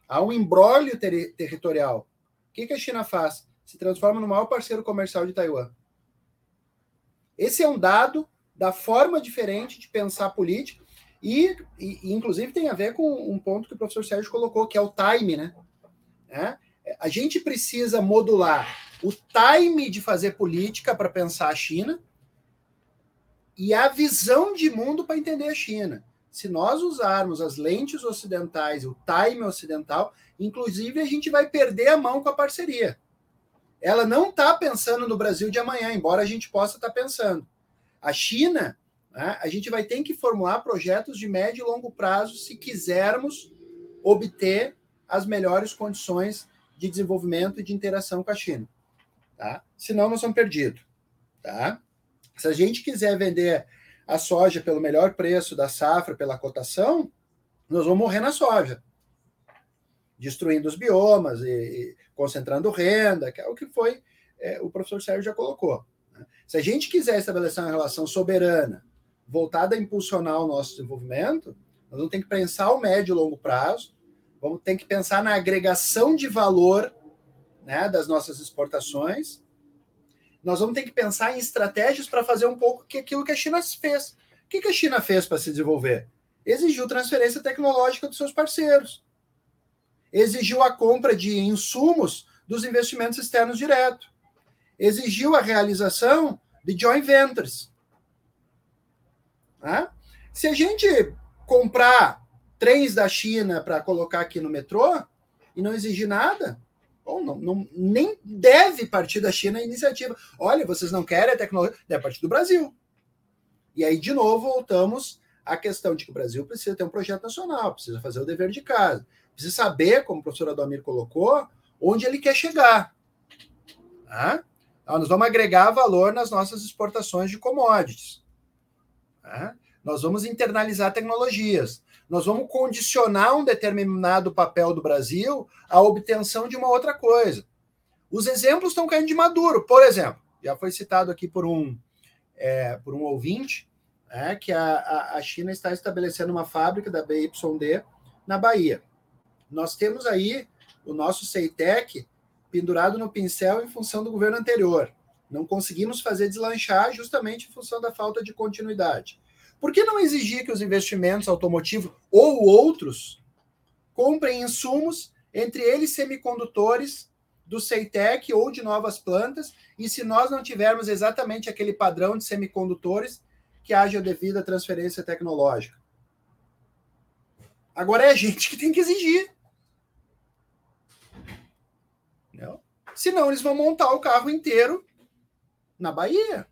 Há um embrólio ter territorial. O que, que a China faz? Se transforma no maior parceiro comercial de Taiwan. Esse é um dado da forma diferente de pensar política e, e, inclusive, tem a ver com um ponto que o professor Sérgio colocou, que é o time, né? É? A gente precisa modular o time de fazer política para pensar a China e a visão de mundo para entender a China. Se nós usarmos as lentes ocidentais, o time ocidental, inclusive a gente vai perder a mão com a parceria. Ela não está pensando no Brasil de amanhã, embora a gente possa estar tá pensando. A China, né, a gente vai ter que formular projetos de médio e longo prazo se quisermos obter as melhores condições de desenvolvimento e de interação com a China. Tá? Senão nós somos perdidos. Tá? Se a gente quiser vender a soja pelo melhor preço da safra, pela cotação, nós vamos morrer na soja. Destruindo os biomas e, e concentrando renda, que é o que foi é, o professor Sérgio já colocou. Né? Se a gente quiser estabelecer uma relação soberana, voltada a impulsionar o nosso desenvolvimento, nós vamos ter que pensar o médio e longo prazo, vamos ter que pensar na agregação de valor né, das nossas exportações. Nós vamos ter que pensar em estratégias para fazer um pouco que aquilo que a China fez. O que, que a China fez para se desenvolver? Exigiu transferência tecnológica dos seus parceiros. Exigiu a compra de insumos dos investimentos externos direto. Exigiu a realização de joint ventures. Né? Se a gente comprar trens da China para colocar aqui no metrô e não exigir nada, Bom, não, não, nem deve partir da China a iniciativa. Olha, vocês não querem a tecnologia, deve partir do Brasil. E aí, de novo, voltamos à questão de que o Brasil precisa ter um projeto nacional, precisa fazer o dever de casa, precisa saber, como o professor Adomir colocou, onde ele quer chegar. Tá? Nós vamos agregar valor nas nossas exportações de commodities. Tá? Nós vamos internalizar tecnologias nós vamos condicionar um determinado papel do Brasil à obtenção de uma outra coisa. Os exemplos estão caindo de maduro. Por exemplo, já foi citado aqui por um, é, por um ouvinte, é, que a, a China está estabelecendo uma fábrica da BYD na Bahia. Nós temos aí o nosso CEITEC pendurado no pincel em função do governo anterior. Não conseguimos fazer deslanchar justamente em função da falta de continuidade. Por que não exigir que os investimentos automotivos ou outros comprem insumos, entre eles semicondutores do CEITEC ou de novas plantas, e se nós não tivermos exatamente aquele padrão de semicondutores, que haja devida transferência tecnológica? Agora é a gente que tem que exigir. Não? Senão eles vão montar o carro inteiro na Bahia.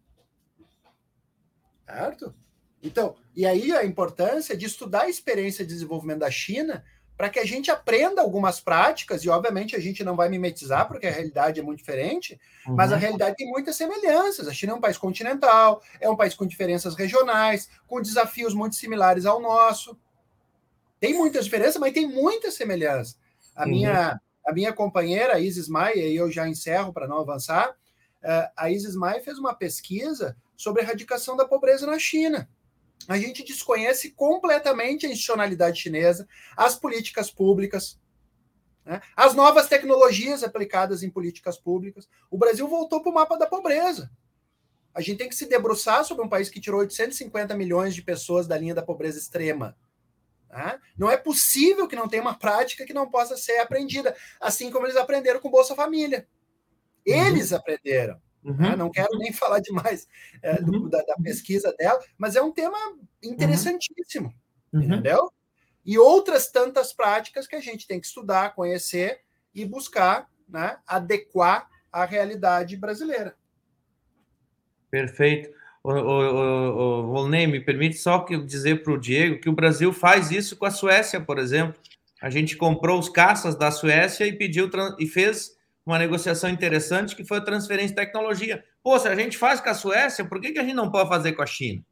Certo? Então, e aí a importância de estudar a experiência de desenvolvimento da China para que a gente aprenda algumas práticas, e obviamente a gente não vai mimetizar, porque a realidade é muito diferente, uhum. mas a realidade tem muitas semelhanças. A China é um país continental, é um país com diferenças regionais, com desafios muito similares ao nosso. Tem muitas diferenças, mas tem muitas semelhanças. A, uhum. minha, a minha companheira, Isis Maia, e eu já encerro para não avançar, a Isis Maia fez uma pesquisa sobre a erradicação da pobreza na China. A gente desconhece completamente a institucionalidade chinesa, as políticas públicas, né? as novas tecnologias aplicadas em políticas públicas. O Brasil voltou para o mapa da pobreza. A gente tem que se debruçar sobre um país que tirou 850 milhões de pessoas da linha da pobreza extrema. Né? Não é possível que não tenha uma prática que não possa ser aprendida, assim como eles aprenderam com Bolsa Família. Eles uhum. aprenderam. Uhum. Né? Não quero nem falar demais é, do, uhum. da, da, pesquisa dela, mas é um tema interessantíssimo, uhum. entendeu? E outras tantas práticas que a gente tem que estudar, conhecer e buscar né, adequar à realidade brasileira. Perfeito. O, o, me permite só que dizer para o Diego que o Brasil faz isso com a Suécia, por exemplo. A gente comprou os caças da Suécia e pediu e fez uma negociação interessante que foi a transferência de tecnologia. Pô, se a gente faz com a Suécia, por que, que a gente não pode fazer com a China?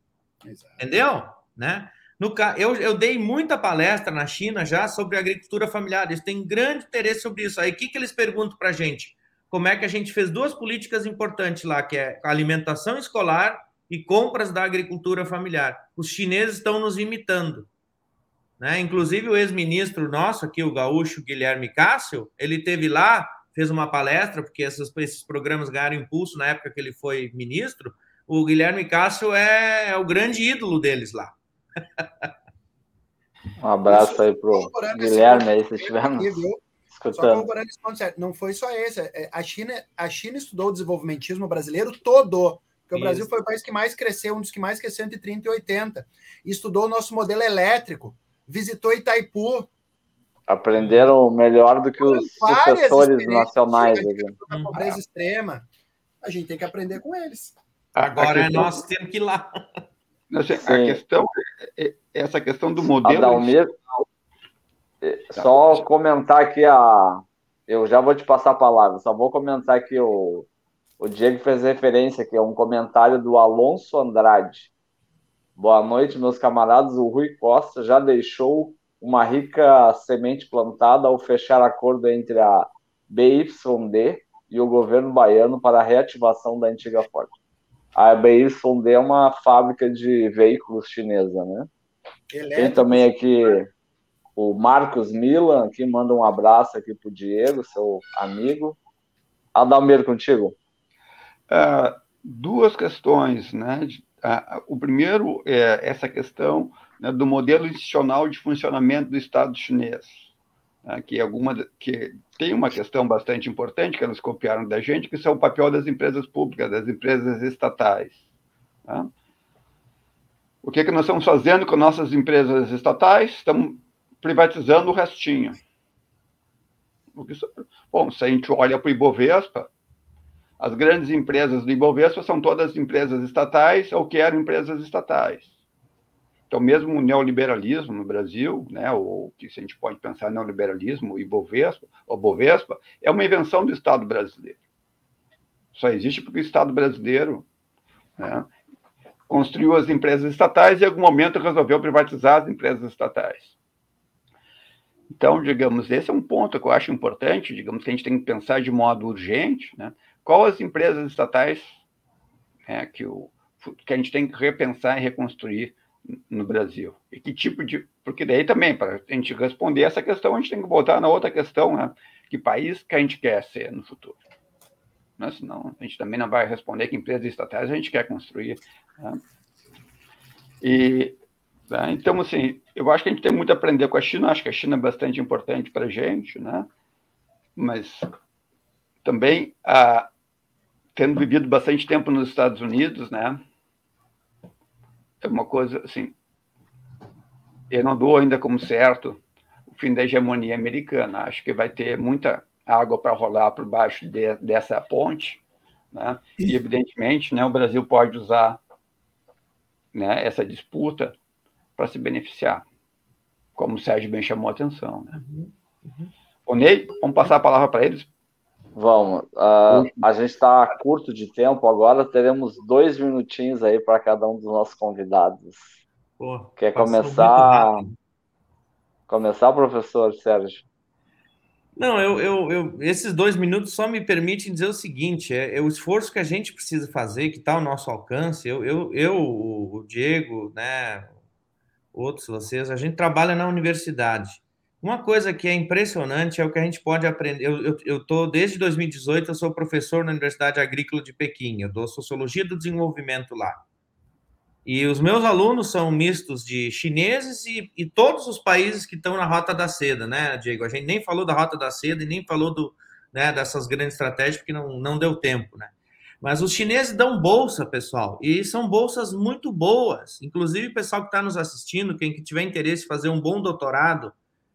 Exato. Entendeu? Né? No, eu, eu dei muita palestra na China já sobre agricultura familiar. Eles têm grande interesse sobre isso. Aí o que, que eles perguntam para a gente? Como é que a gente fez duas políticas importantes lá, que é alimentação escolar e compras da agricultura familiar. Os chineses estão nos imitando. Né? Inclusive o ex-ministro nosso aqui, o gaúcho Guilherme Cássio, ele teve lá fez uma palestra, porque esses, esses programas ganharam impulso na época que ele foi ministro. O Guilherme Cássio é, é o grande ídolo deles lá. Um abraço aí pro Guilherme aí, se estiver escutando. não foi só esse. É, a China, a China estudou o desenvolvimentismo brasileiro todo. Porque Isso. o Brasil foi o país que mais cresceu, um dos que mais cresceu entre 30 e 80. Estudou o nosso modelo elétrico, visitou Itaipu, Aprenderam melhor do que os sucessores nacionais. Da pobreza extrema. A gente tem que aprender com eles. Agora é nós temos que ir lá. Assim, a questão, é, é, essa questão do modelo. Adalmir, é, só comentar aqui a. Eu já vou te passar a palavra, só vou comentar aqui o, o Diego fez referência aqui, é um comentário do Alonso Andrade. Boa noite, meus camaradas. O Rui Costa já deixou uma rica semente plantada ao fechar acordo entre a BYD e o governo baiano para a reativação da antiga Ford. A BYD é uma fábrica de veículos chinesa, né? Elétrico. Tem também aqui o Marcos Milan, que manda um abraço aqui para o Diego, seu amigo. Adalmir, contigo. Uh, duas questões, né? Uh, o primeiro é essa questão né, do modelo institucional de funcionamento do Estado chinês, né, que, alguma, que tem uma questão bastante importante que elas copiaram da gente, que são o papel das empresas públicas, das empresas estatais. Tá? O que, que nós estamos fazendo com nossas empresas estatais? Estamos privatizando o restinho. Bom, se a gente olha para o Ibovespa, as grandes empresas do Ibovespa são todas empresas estatais ou que eram empresas estatais. Então, mesmo o neoliberalismo no Brasil, né, ou que a gente pode pensar neoliberalismo e Bovespa, ou Bovespa, é uma invenção do Estado brasileiro. Só existe porque o Estado brasileiro né, construiu as empresas estatais e, em algum momento, resolveu privatizar as empresas estatais. Então, digamos, esse é um ponto que eu acho importante, digamos, que a gente tem que pensar de modo urgente, né? Qual as empresas estatais né, que, o, que a gente tem que repensar e reconstruir no Brasil? E que tipo de. Porque daí também, para a gente responder essa questão, a gente tem que voltar na outra questão, né? Que país que a gente quer ser no futuro? Né? Senão a gente também não vai responder que empresas estatais a gente quer construir. Né? E né? então, assim, eu acho que a gente tem muito a aprender com a China, acho que a China é bastante importante para a gente, né? Mas também, a, tendo vivido bastante tempo nos Estados Unidos, né? É uma coisa assim. Eu não dou ainda como certo o fim da hegemonia americana. Acho que vai ter muita água para rolar por baixo de, dessa ponte, né? E evidentemente, né, o Brasil pode usar né, essa disputa para se beneficiar, como o Sérgio bem chamou a atenção, né? Uhum. Uhum. O Ney, vamos passar a palavra para eles Vamos. Uh, a gente está curto de tempo agora, teremos dois minutinhos aí para cada um dos nossos convidados. Pô, Quer começar? Começar, professor Sérgio? Não, eu, eu, eu, esses dois minutos só me permitem dizer o seguinte: é, é o esforço que a gente precisa fazer, que está ao nosso alcance. Eu, eu, eu, o Diego, né, outros vocês, a gente trabalha na universidade. Uma coisa que é impressionante é o que a gente pode aprender. Eu estou, desde 2018, eu sou professor na Universidade Agrícola de Pequim, eu dou Sociologia do Desenvolvimento lá. E os meus alunos são mistos de chineses e, e, todos os países que estão na Rota da Seda, né, Diego? A gente nem falou da Rota da Seda e nem falou do, né, dessas grandes estratégias, porque não, não deu tempo, né? Mas os chineses dão bolsa, pessoal, e são bolsas muito boas. Inclusive, o pessoal que está nos assistindo, quem que tiver interesse em fazer um bom doutorado,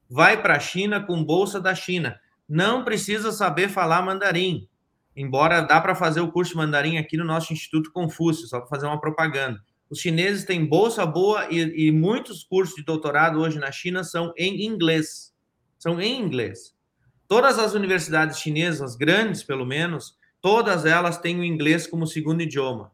vai para a China com bolsa da China. Não precisa saber falar mandarim, embora dá para fazer o curso de mandarim aqui no nosso Instituto Confúcio, só para fazer uma propaganda. Os chineses têm bolsa boa e, e, muitos cursos de doutorado hoje na China são em inglês. São em inglês. Todas as universidades chinesas, grandes pelo menos, todas elas têm o inglês como segundo idioma.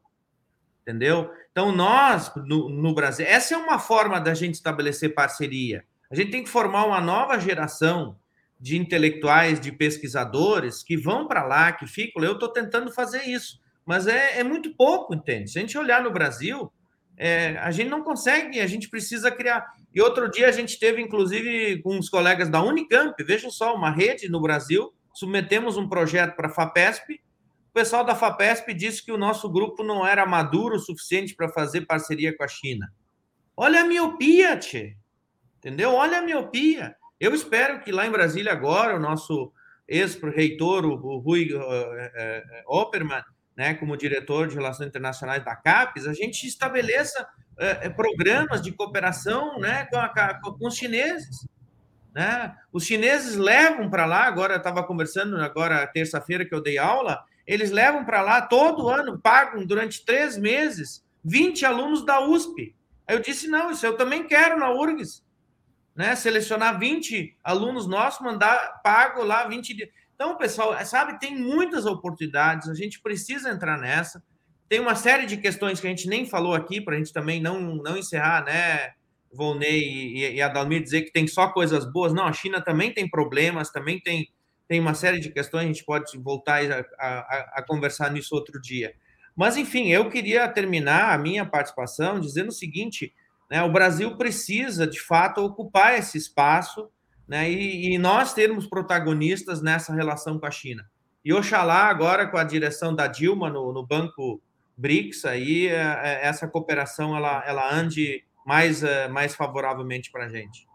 Entendeu? Então, nós, no, no Brasil, essa é uma forma da gente estabelecer parceria. A gente tem que formar uma nova geração de intelectuais, de pesquisadores que vão para lá, que ficam. Eu estou tentando fazer isso, mas é, é muito pouco, entende? Se a gente olhar no Brasil, é, a gente não consegue, a gente precisa criar. E outro dia a gente teve, inclusive, com os colegas da Unicamp, vejam só, uma rede no Brasil, submetemos um projeto para a FAPESP. O pessoal da FAPESP disse que o nosso grupo não era maduro o suficiente para fazer parceria com a China. Olha a miopia, tchê. Entendeu? Olha a miopia. Eu espero que lá em Brasília agora, o nosso ex-reitor, o Rui uh, uh, Opperman, né, como diretor de Relações Internacionais da CAPES, a gente estabeleça é, programas de cooperação né, com, a, com os chineses. Né? Os chineses levam para lá, agora estava conversando, agora terça-feira que eu dei aula, eles levam para lá todo ano, pagam durante três meses 20 alunos da USP. Aí eu disse, não, isso eu também quero na URGS. Né? Selecionar 20 alunos nossos, mandar, pago lá 20 dias. Então, pessoal, é, sabe, tem muitas oportunidades, a gente precisa entrar nessa. Tem uma série de questões que a gente nem falou aqui, para a gente também não, não encerrar, né, Volney e, e Adalmir, dizer que tem só coisas boas. Não, a China também tem problemas, também tem, tem uma série de questões, a gente pode voltar a, a, a conversar nisso outro dia. Mas, enfim, eu queria terminar a minha participação dizendo o seguinte: né, o Brasil precisa, de fato, ocupar esse espaço né, e, e, nós termos protagonistas nessa relação com a China. E oxalá agora com a direção da Dilma no, no Banco BRICS, aí é, é, essa cooperação ela, ela ande mais, é, mais favoravelmente para a gente.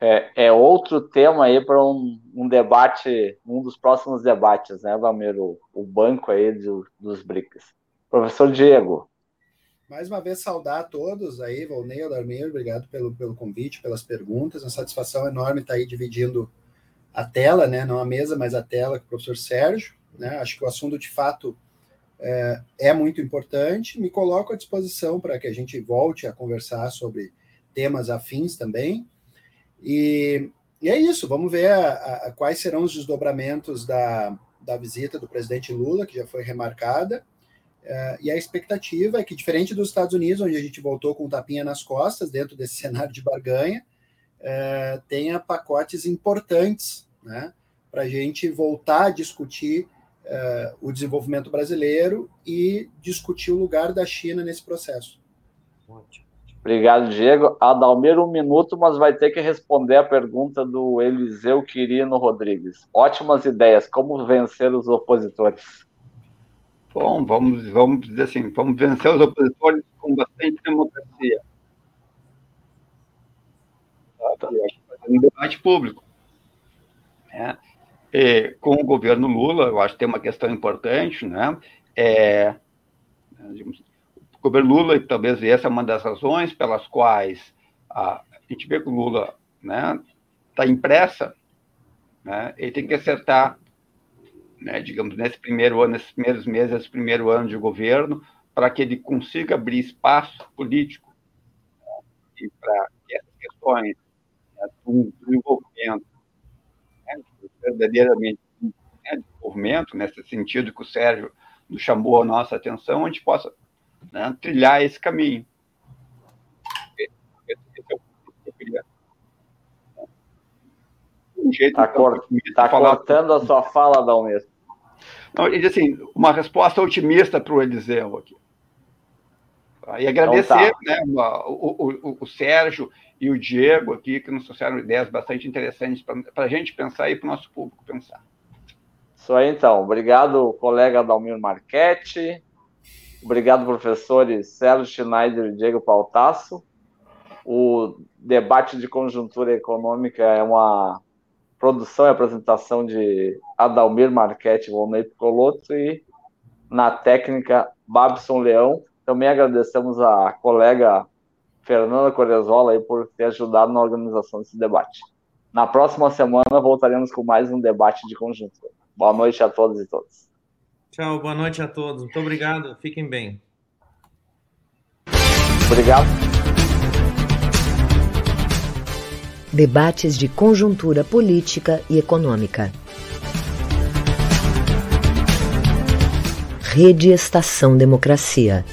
É, é, outro tema aí para um, um, debate, um dos próximos debates, né, Valmiro? O, o banco aí do, dos BRICS. Professor Diego, mais uma vez saudar a todos aí, Volney, Adarmir, obrigado pelo, pelo convite, pelas perguntas, uma satisfação enorme estar aí dividindo a tela, né, não a mesa, mas a tela com o professor Sérgio, né, acho que o assunto de fato é, é muito importante, me coloco à disposição para que a gente volte a conversar sobre temas afins também, e, e é isso, vamos ver a, a, quais serão os desdobramentos da, da visita do presidente Lula, que já foi remarcada, Uh, e a expectativa é que, diferente dos Estados Unidos, onde a gente voltou com tapinha nas costas, dentro desse cenário de barganha, uh, tenha pacotes importantes né, para a gente voltar a discutir uh, o desenvolvimento brasileiro e discutir o lugar da China nesse processo. Obrigado, Diego. Adalmir, um minuto, mas vai ter que responder a pergunta do Eliseu Quirino Rodrigues. Ótimas ideias. Como vencer os opositores? Bom, vamos, vamos dizer assim, vamos vencer os opositores com bastante democracia. Tá? Ser um debate público. É. E, com o governo Lula, eu acho que tem uma questão importante, né? É, o governo Lula, talvez essa é uma das razões pelas quais a, a gente vê que o Lula está né, tá impressa, né, ele tem que acertar né, digamos, nesse primeiro ano, nesses primeiros meses, esse primeiro ano de governo, para que ele consiga abrir espaço político né, e para que essas questões né, do desenvolvimento, né, verdadeiramente né, desenvolvimento, nesse sentido que o Sérgio nos chamou a nossa atenção, a gente possa né, trilhar esse caminho. Esse, é o que eu queria um jeito tá, cor tá cortando a sua fala, Dalmir. Diz assim, uma resposta otimista para o Eliseu aqui. E agradecer então, tá. né, o, o, o, Sérgio e o Diego aqui, que nos trouxeram ideias bastante interessantes para a gente pensar e para o nosso público pensar. Isso aí, então. Obrigado, colega Dalmir Marchetti. Obrigado, professores Sérgio Schneider e Diego Pautasso. O debate de conjuntura econômica é uma produção e apresentação de Adalmir Marchetti Volney Picolotto e na técnica Babson Leão. Também agradecemos a colega Fernanda Corezola por ter ajudado na organização desse debate. Na próxima semana voltaremos com mais um debate de conjuntura. Boa noite a todos e todas. Tchau, boa noite a todos. Muito obrigado. Fiquem bem. Obrigado. Debates de conjuntura política e econômica. Rede Estação Democracia.